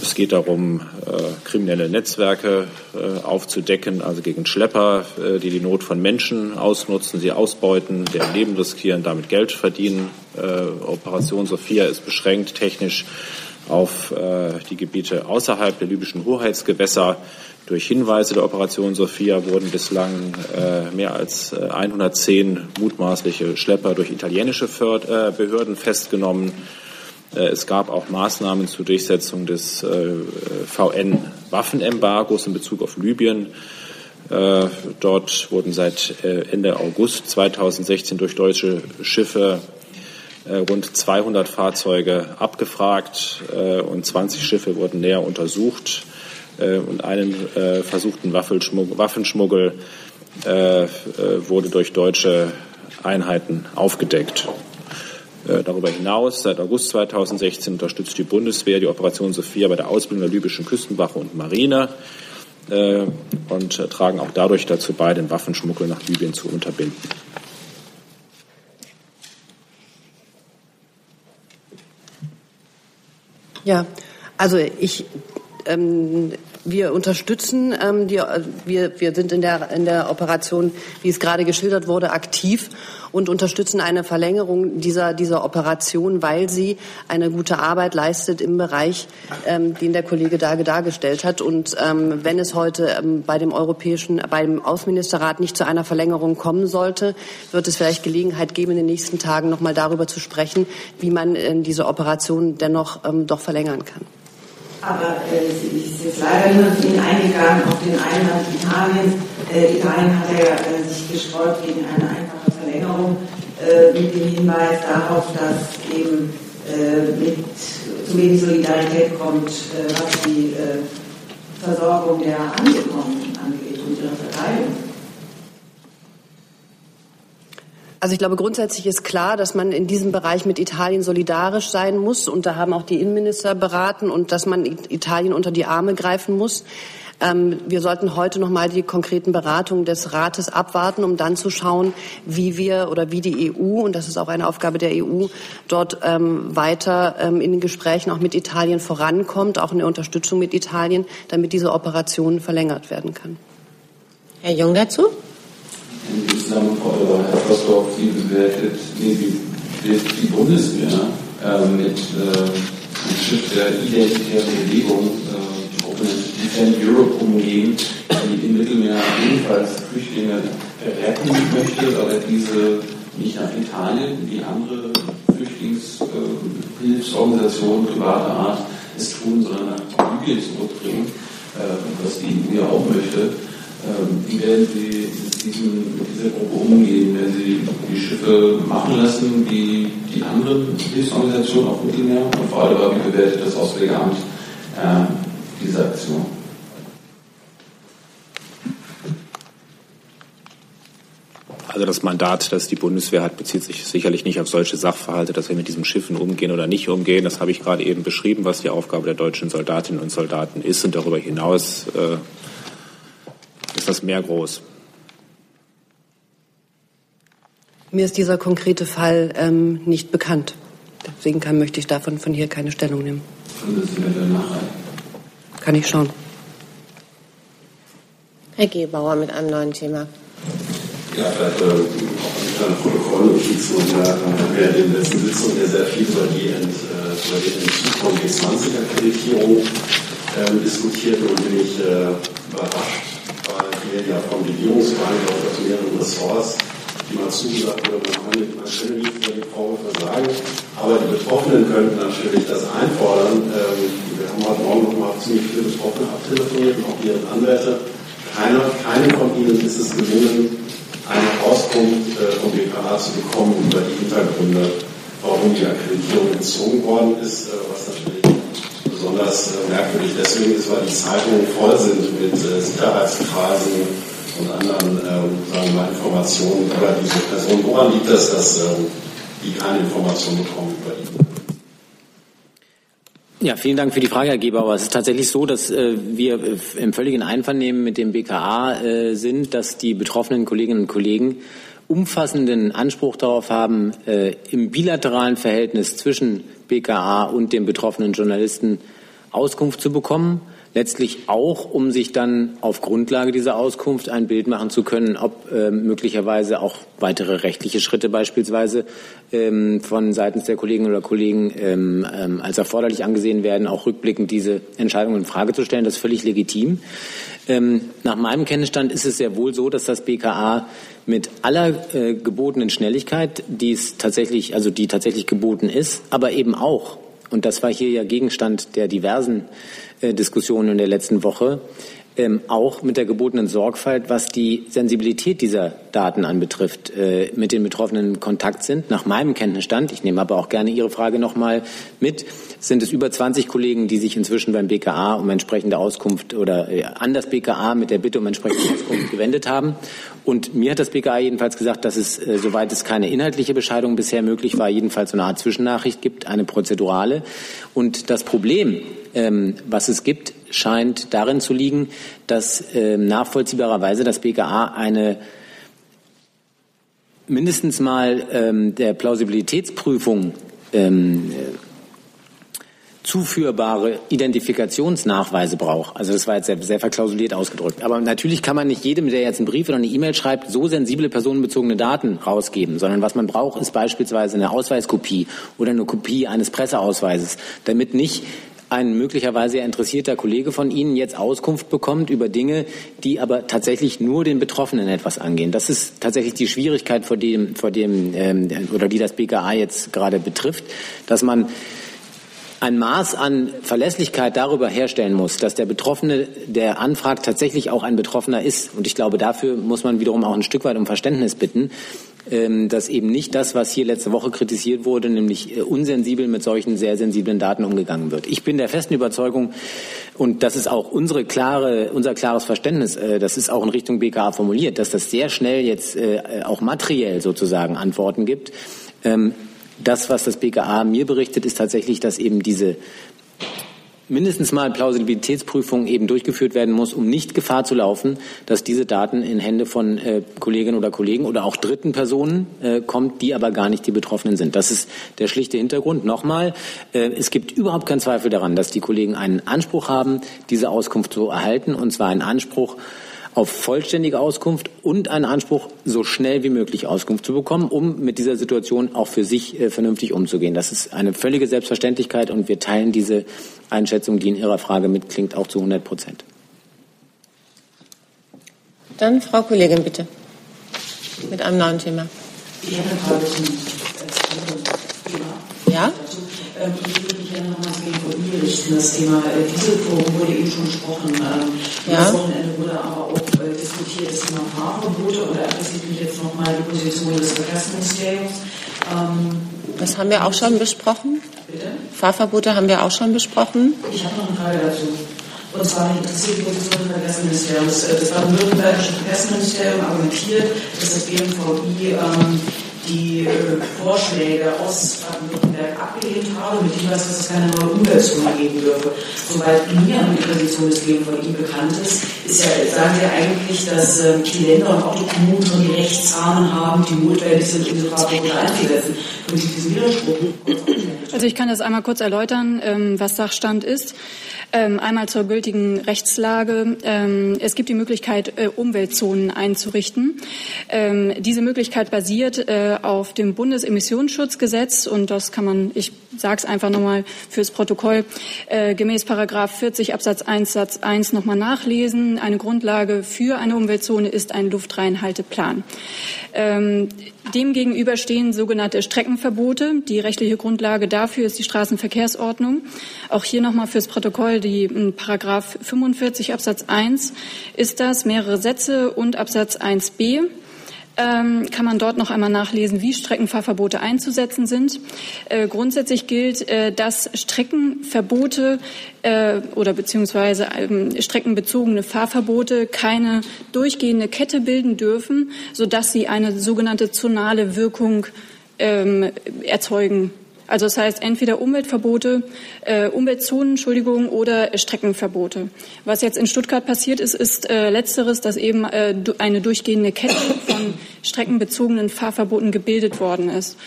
es geht darum, äh, kriminelle Netzwerke äh, aufzudecken, also gegen Schlepper, äh, die die Not von Menschen ausnutzen, sie ausbeuten, deren Leben riskieren, damit Geld verdienen. Äh, Operation Sophia ist beschränkt technisch auf die Gebiete außerhalb der libyschen Hoheitsgewässer. Durch Hinweise der Operation Sophia wurden bislang mehr als 110 mutmaßliche Schlepper durch italienische Behörden festgenommen. Es gab auch Maßnahmen zur Durchsetzung des VN-Waffenembargos in Bezug auf Libyen. Dort wurden seit Ende August 2016 durch deutsche Schiffe rund 200 Fahrzeuge abgefragt und 20 Schiffe wurden näher untersucht und einen versuchten Waffenschmuggel wurde durch deutsche Einheiten aufgedeckt. Darüber hinaus, seit August 2016 unterstützt die Bundeswehr die Operation Sophia bei der Ausbildung der libyschen Küstenwache und Marine und tragen auch dadurch dazu bei, den Waffenschmuggel nach Libyen zu unterbinden.
Ja, also ich ähm, wir unterstützen, ähm, die, wir, wir sind in der, in der Operation, wie es gerade geschildert wurde, aktiv und unterstützen eine Verlängerung dieser, dieser Operation, weil sie eine gute Arbeit leistet im Bereich, ähm, den der Kollege Dage dargestellt hat. Und ähm, wenn es heute ähm, bei dem europäischen, beim Außenministerrat nicht zu einer Verlängerung kommen sollte, wird es vielleicht Gelegenheit geben, in den nächsten Tagen noch mal darüber zu sprechen, wie man äh, diese Operation dennoch ähm, doch verlängern kann.
Aber äh, ist jetzt leider niemand von Ihnen eingegangen auf den Einwand Italiens. Äh, Italien hat ja äh, sich gesträubt gegen eine einfache Verlängerung äh, mit dem Hinweis darauf, dass eben äh, mit zu wenig Solidarität kommt, äh, was die Versorgung der Angekommenen angeht und ihre Verteilung.
Also ich glaube, grundsätzlich ist klar, dass man in diesem Bereich mit Italien solidarisch sein muss. Und da haben auch die Innenminister beraten und dass man Italien unter die Arme greifen muss. Ähm, wir sollten heute noch mal die konkreten Beratungen des Rates abwarten, um dann zu schauen, wie wir oder wie die EU, und das ist auch eine Aufgabe der EU, dort ähm, weiter ähm, in den Gesprächen auch mit Italien vorankommt, auch in der Unterstützung mit Italien, damit diese Operation verlängert werden kann.
Herr Jung dazu?
Insgesamt, Herr Vossdorf, wie bewertet nee, wie wird die Bundeswehr äh, mit äh, einem Schiff der identitären Bewegung, äh, die Defend Europe, umgehen, die im Mittelmeer ebenfalls Flüchtlinge retten möchte, aber diese nicht nach Italien wie andere Flüchtlingshilfsorganisationen privater Art es tun, sondern nach Libyen zurückbringen, was die EU ja auch möchte. Wie werden Sie mit, diesem, mit dieser Gruppe umgehen, wenn Sie die Schiffe machen lassen, wie die anderen Hilfsorganisationen auf Mittelmeer? Und vor allem, wie bewertet das Auswärtige Amt äh, diese Aktion?
Also das Mandat, das die Bundeswehr hat, bezieht sich sicherlich nicht auf solche Sachverhalte, dass wir mit diesen Schiffen umgehen oder nicht umgehen. Das habe ich gerade eben beschrieben, was die Aufgabe der deutschen Soldatinnen und Soldaten ist. Und darüber hinaus äh, das Meer groß.
Mir ist dieser konkrete Fall ähm, nicht bekannt. Deswegen kann, möchte ich davon von hier keine Stellung nehmen. Kann ich schauen.
Herr Gebauer mit einem neuen Thema.
Ja, vielleicht äh, auch ein Protokollnotiz. Und da haben wir in der letzten Sitzung ja sehr viel über die, Ent, äh, über die Entzug G20-Akkreditierung äh, diskutiert und bin ich äh, überrascht, hier ja vom Regierungsbank auf mehreren Ressorts die mal zugesagt wurde, man kann, man könne nicht über die Vorwürfe sagen, aber die Betroffenen könnten natürlich das einfordern. Ähm, wir haben heute Morgen nochmal ziemlich viele Betroffene abtelefoniert, auch ihre Anwälte. Keiner, keinem von ihnen ist es gelungen, einen Auskunft äh, vom BKA zu bekommen über die Hintergründe, warum die Akkreditierung entzogen worden ist, äh, was natürlich besonders äh, merkwürdig deswegen ist, weil die Zeitungen voll sind mit äh, Sicherheitskreisen und anderen ähm, sagen wir Informationen über diese Person. Woran liegt das, dass ähm, die keine Informationen bekommen über ihn?
Ja, vielen Dank für die Frage, Herr Gebauer. Es ist tatsächlich so, dass äh, wir im völligen Einvernehmen mit dem BKA äh, sind, dass die betroffenen Kolleginnen und Kollegen umfassenden Anspruch darauf haben, äh, im bilateralen Verhältnis zwischen BKA und dem betroffenen Journalisten Auskunft zu bekommen letztlich auch, um sich dann auf Grundlage dieser Auskunft ein Bild machen zu können, ob äh, möglicherweise auch weitere rechtliche Schritte beispielsweise ähm, von seitens der Kolleginnen oder Kollegen ähm, ähm, als erforderlich angesehen werden, auch rückblickend diese Entscheidung in Frage zu stellen. Das ist völlig legitim. Ähm, nach meinem Kenntnisstand ist es sehr wohl so, dass das BKA mit aller äh, gebotenen Schnelligkeit, die es tatsächlich, also die tatsächlich geboten ist, aber eben auch, und das war hier ja Gegenstand der diversen äh, Diskussionen in der letzten Woche, ähm, auch mit der gebotenen Sorgfalt, was die Sensibilität dieser Daten anbetrifft, äh, mit den Betroffenen in Kontakt sind. Nach meinem Kenntnisstand, ich nehme aber auch gerne Ihre Frage nochmal mit, sind es über 20 Kollegen, die sich inzwischen beim BKA um entsprechende Auskunft oder äh, an das BKA mit der Bitte um entsprechende Auskunft gewendet haben. Und mir hat das BKA jedenfalls gesagt, dass es, äh, soweit es keine inhaltliche Bescheidung bisher möglich war, jedenfalls so eine Art Zwischennachricht gibt, eine prozedurale. Und das Problem, ähm, was es gibt, scheint darin zu liegen, dass ähm, nachvollziehbarerweise das BKA eine mindestens mal ähm, der Plausibilitätsprüfung ähm, zuführbare Identifikationsnachweise braucht. Also das war jetzt sehr, sehr verklausuliert ausgedrückt. Aber natürlich kann man nicht jedem, der jetzt einen Brief oder eine E-Mail schreibt, so sensible personenbezogene Daten rausgeben, sondern was man braucht, ist beispielsweise eine Ausweiskopie oder eine Kopie eines Presseausweises, damit nicht ein möglicherweise interessierter Kollege von Ihnen jetzt Auskunft bekommt über Dinge, die aber tatsächlich nur den Betroffenen etwas angehen. Das ist tatsächlich die Schwierigkeit, vor dem, vor dem ähm, oder die das BKA jetzt gerade betrifft, dass man ein Maß an Verlässlichkeit darüber herstellen muss, dass der Betroffene, der anfragt, tatsächlich auch ein Betroffener ist. Und ich glaube, dafür muss man wiederum auch ein Stück weit um Verständnis bitten, ähm, dass eben nicht das, was hier letzte Woche kritisiert wurde, nämlich äh, unsensibel mit solchen sehr sensiblen Daten umgegangen wird. Ich bin der festen Überzeugung, und das ist auch unsere klare, unser klares Verständnis, äh, das ist auch in Richtung BKA formuliert, dass das sehr schnell jetzt äh, auch materiell sozusagen Antworten gibt. Das, was das BKA mir berichtet, ist tatsächlich, dass eben diese mindestens mal Plausibilitätsprüfung eben durchgeführt werden muss, um nicht Gefahr zu laufen, dass diese Daten in Hände von äh, Kolleginnen oder Kollegen oder auch dritten Personen äh, kommt, die aber gar nicht die Betroffenen sind. Das ist der schlichte Hintergrund. Nochmal, äh, es gibt überhaupt keinen Zweifel daran, dass die Kollegen einen Anspruch haben, diese Auskunft zu erhalten, und zwar einen Anspruch, auf vollständige Auskunft und einen Anspruch, so schnell wie möglich Auskunft zu bekommen, um mit dieser Situation auch für sich äh, vernünftig umzugehen. Das ist eine völlige Selbstverständlichkeit und wir teilen diese Einschätzung, die in Ihrer Frage mitklingt, auch zu 100 Prozent.
Dann Frau Kollegin, bitte, mit einem neuen Thema. Ja?
Ähm, ich würde mich gerne nochmal richten, das Thema äh, Dieselforum wurde eben schon besprochen. Ähm,
ja.
Das Wochenende wurde aber auch äh, diskutiert, das Thema Fahrverbote und da interessiert mich jetzt nochmal die Position des Verkehrsministeriums. Ähm,
das haben wir auch schon besprochen.
Bitte?
Fahrverbote haben wir auch schon besprochen.
Ich habe noch eine Frage dazu. Und zwar interessiert die Position des Verkehrsministeriums. Äh, das baden-württembergische Verkehrsministerium argumentiert, dass das BMVI ähm, die äh, Vorschläge aus Baden-Württemberg abgelehnt habe, mit Hinweis, dass es keine neue Umweltzone geben dürfe. Soweit mir die Position des BMVI bekannt ist, ist ja, sagen wir eigentlich, dass äh, die Länder und auch die Kommunen schon die Rechtsrahmen haben, die notwendig sind, um diese Fahrverbote einzusetzen. Können Sie diesen Widerspruch?
Also ich kann das einmal kurz erläutern, ähm, was Sachstand ist. Ähm, einmal zur gültigen Rechtslage. Ähm, es gibt die Möglichkeit, äh, Umweltzonen einzurichten. Ähm, diese Möglichkeit basiert äh, auf dem Bundesemissionsschutzgesetz und das kann man, ich sage es einfach nochmal fürs Protokoll, äh, gemäß Paragraph 40 Absatz 1 Satz 1 nochmal nachlesen. Eine Grundlage für eine Umweltzone ist ein Luftreinhalteplan. Ähm, Demgegenüber stehen sogenannte Streckenverbote. Die rechtliche Grundlage dafür ist die Straßenverkehrsordnung. Auch hier nochmal fürs Protokoll die hm, Paragraph 45 Absatz 1 ist das, mehrere Sätze und Absatz 1b ähm, kann man dort noch einmal nachlesen, wie Streckenfahrverbote einzusetzen sind. Äh, grundsätzlich gilt, äh, dass Streckenverbote äh, oder beziehungsweise ähm, streckenbezogene Fahrverbote keine durchgehende Kette bilden dürfen, sodass sie eine sogenannte zonale Wirkung ähm, erzeugen also das heißt entweder Umweltverbote, äh, Umweltzonen, Entschuldigung, oder Streckenverbote. Was jetzt in Stuttgart passiert ist, ist äh, letzteres, dass eben äh, eine durchgehende Kette von streckenbezogenen Fahrverboten gebildet worden ist.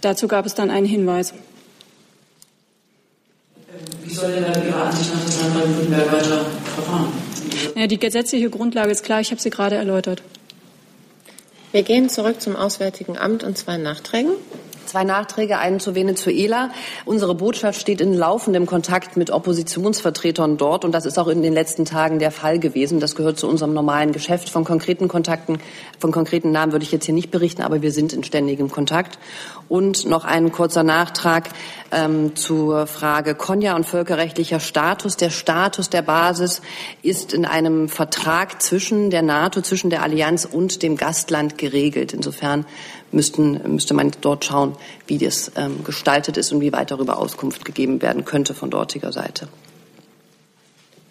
Dazu gab es dann einen Hinweis.
Wieso
soll denn dann Ihrer Ansicht nach das Land Baden-Württemberg weiter verfahren?
Ja, die gesetzliche Grundlage ist klar, ich habe sie gerade erläutert.
Wir gehen zurück zum Auswärtigen Amt und zwei Nachträgen.
Zwei Nachträge, einen zu Venezuela. Unsere Botschaft steht in laufendem Kontakt mit Oppositionsvertretern dort und das ist auch in den letzten Tagen der Fall gewesen. Das gehört zu unserem normalen Geschäft. Von konkreten Kontakten, von konkreten Namen würde ich jetzt hier nicht berichten, aber wir sind in ständigem Kontakt. Und noch ein kurzer Nachtrag ähm, zur Frage Konya und völkerrechtlicher Status. Der Status der Basis ist in einem Vertrag zwischen der NATO, zwischen der Allianz und dem Gastland geregelt. Insofern müssten, müsste man dort schauen, wie das ähm, gestaltet ist und wie weit darüber Auskunft gegeben werden könnte von dortiger Seite.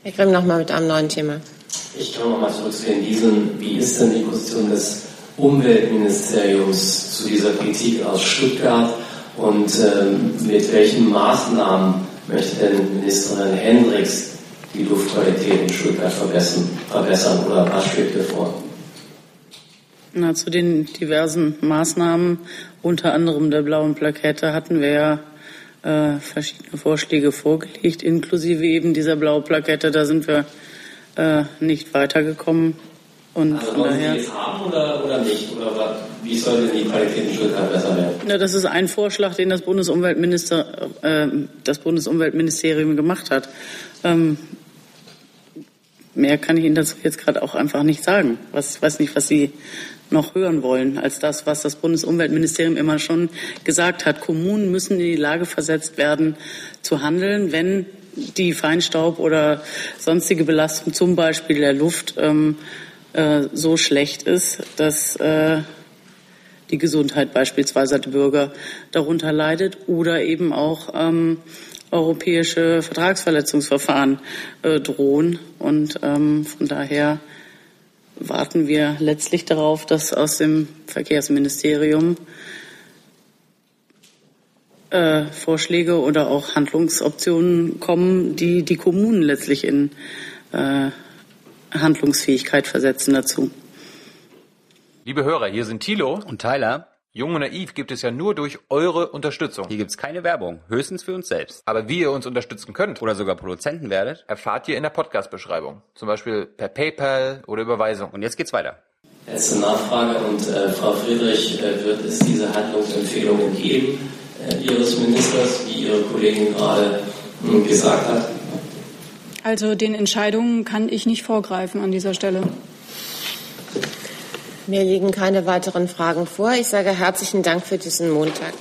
Herr Grimm, noch mal mit einem neuen Thema.
Ich kann noch mal zurück zu den Dieseln. Wie ist denn die Position des Umweltministeriums zu dieser Kritik aus Stuttgart und ähm, mit welchen Maßnahmen möchte denn Ministerin Hendricks die Luftqualität in Stuttgart verbessern, verbessern oder was schwebt ihr vor?
Na, zu den diversen Maßnahmen, unter anderem der blauen Plakette, hatten wir ja äh, verschiedene Vorschläge vorgelegt, inklusive eben dieser blauen Plakette. Da sind wir äh, nicht weitergekommen. Und
also
von daher.
Sie jetzt haben oder, oder nicht? Oder was, wie soll denn die Qualität in Stuttgart besser werden?
Ja, das ist ein Vorschlag, den das Bundesumweltminister, äh, das Bundesumweltministerium gemacht hat. Ähm, mehr kann ich Ihnen dazu jetzt gerade auch einfach nicht sagen. Was, ich weiß nicht, was Sie noch hören wollen, als das, was das Bundesumweltministerium immer schon gesagt hat. Kommunen müssen in die Lage versetzt werden, zu handeln, wenn die Feinstaub oder sonstige Belastung, zum Beispiel der Luft, ähm, äh, so schlecht ist, dass äh, die Gesundheit beispielsweise der Bürger darunter leidet oder eben auch ähm, europäische Vertragsverletzungsverfahren äh, drohen. Und ähm, von daher warten wir letztlich darauf, dass aus dem Verkehrsministerium äh, Vorschläge oder auch Handlungsoptionen kommen, die die Kommunen letztlich in äh, Handlungsfähigkeit versetzen dazu.
Liebe Hörer, hier sind Thilo und Tyler. Jung und Naiv gibt es ja nur durch eure Unterstützung. Hier gibt es keine Werbung, höchstens für uns selbst. Aber wie ihr uns unterstützen könnt oder sogar Produzenten werdet, erfahrt ihr in der Podcast-Beschreibung. Zum Beispiel per PayPal oder Überweisung. Und jetzt geht's weiter.
Letzte Nachfrage und äh, Frau Friedrich, äh, wird es diese Handlungsempfehlungen geben äh, Ihres Ministers, wie Ihre Kollegin gerade mh, gesagt hat?
Also den Entscheidungen kann ich nicht vorgreifen an dieser Stelle.
Mir liegen keine weiteren Fragen vor. Ich sage herzlichen Dank für diesen Montag.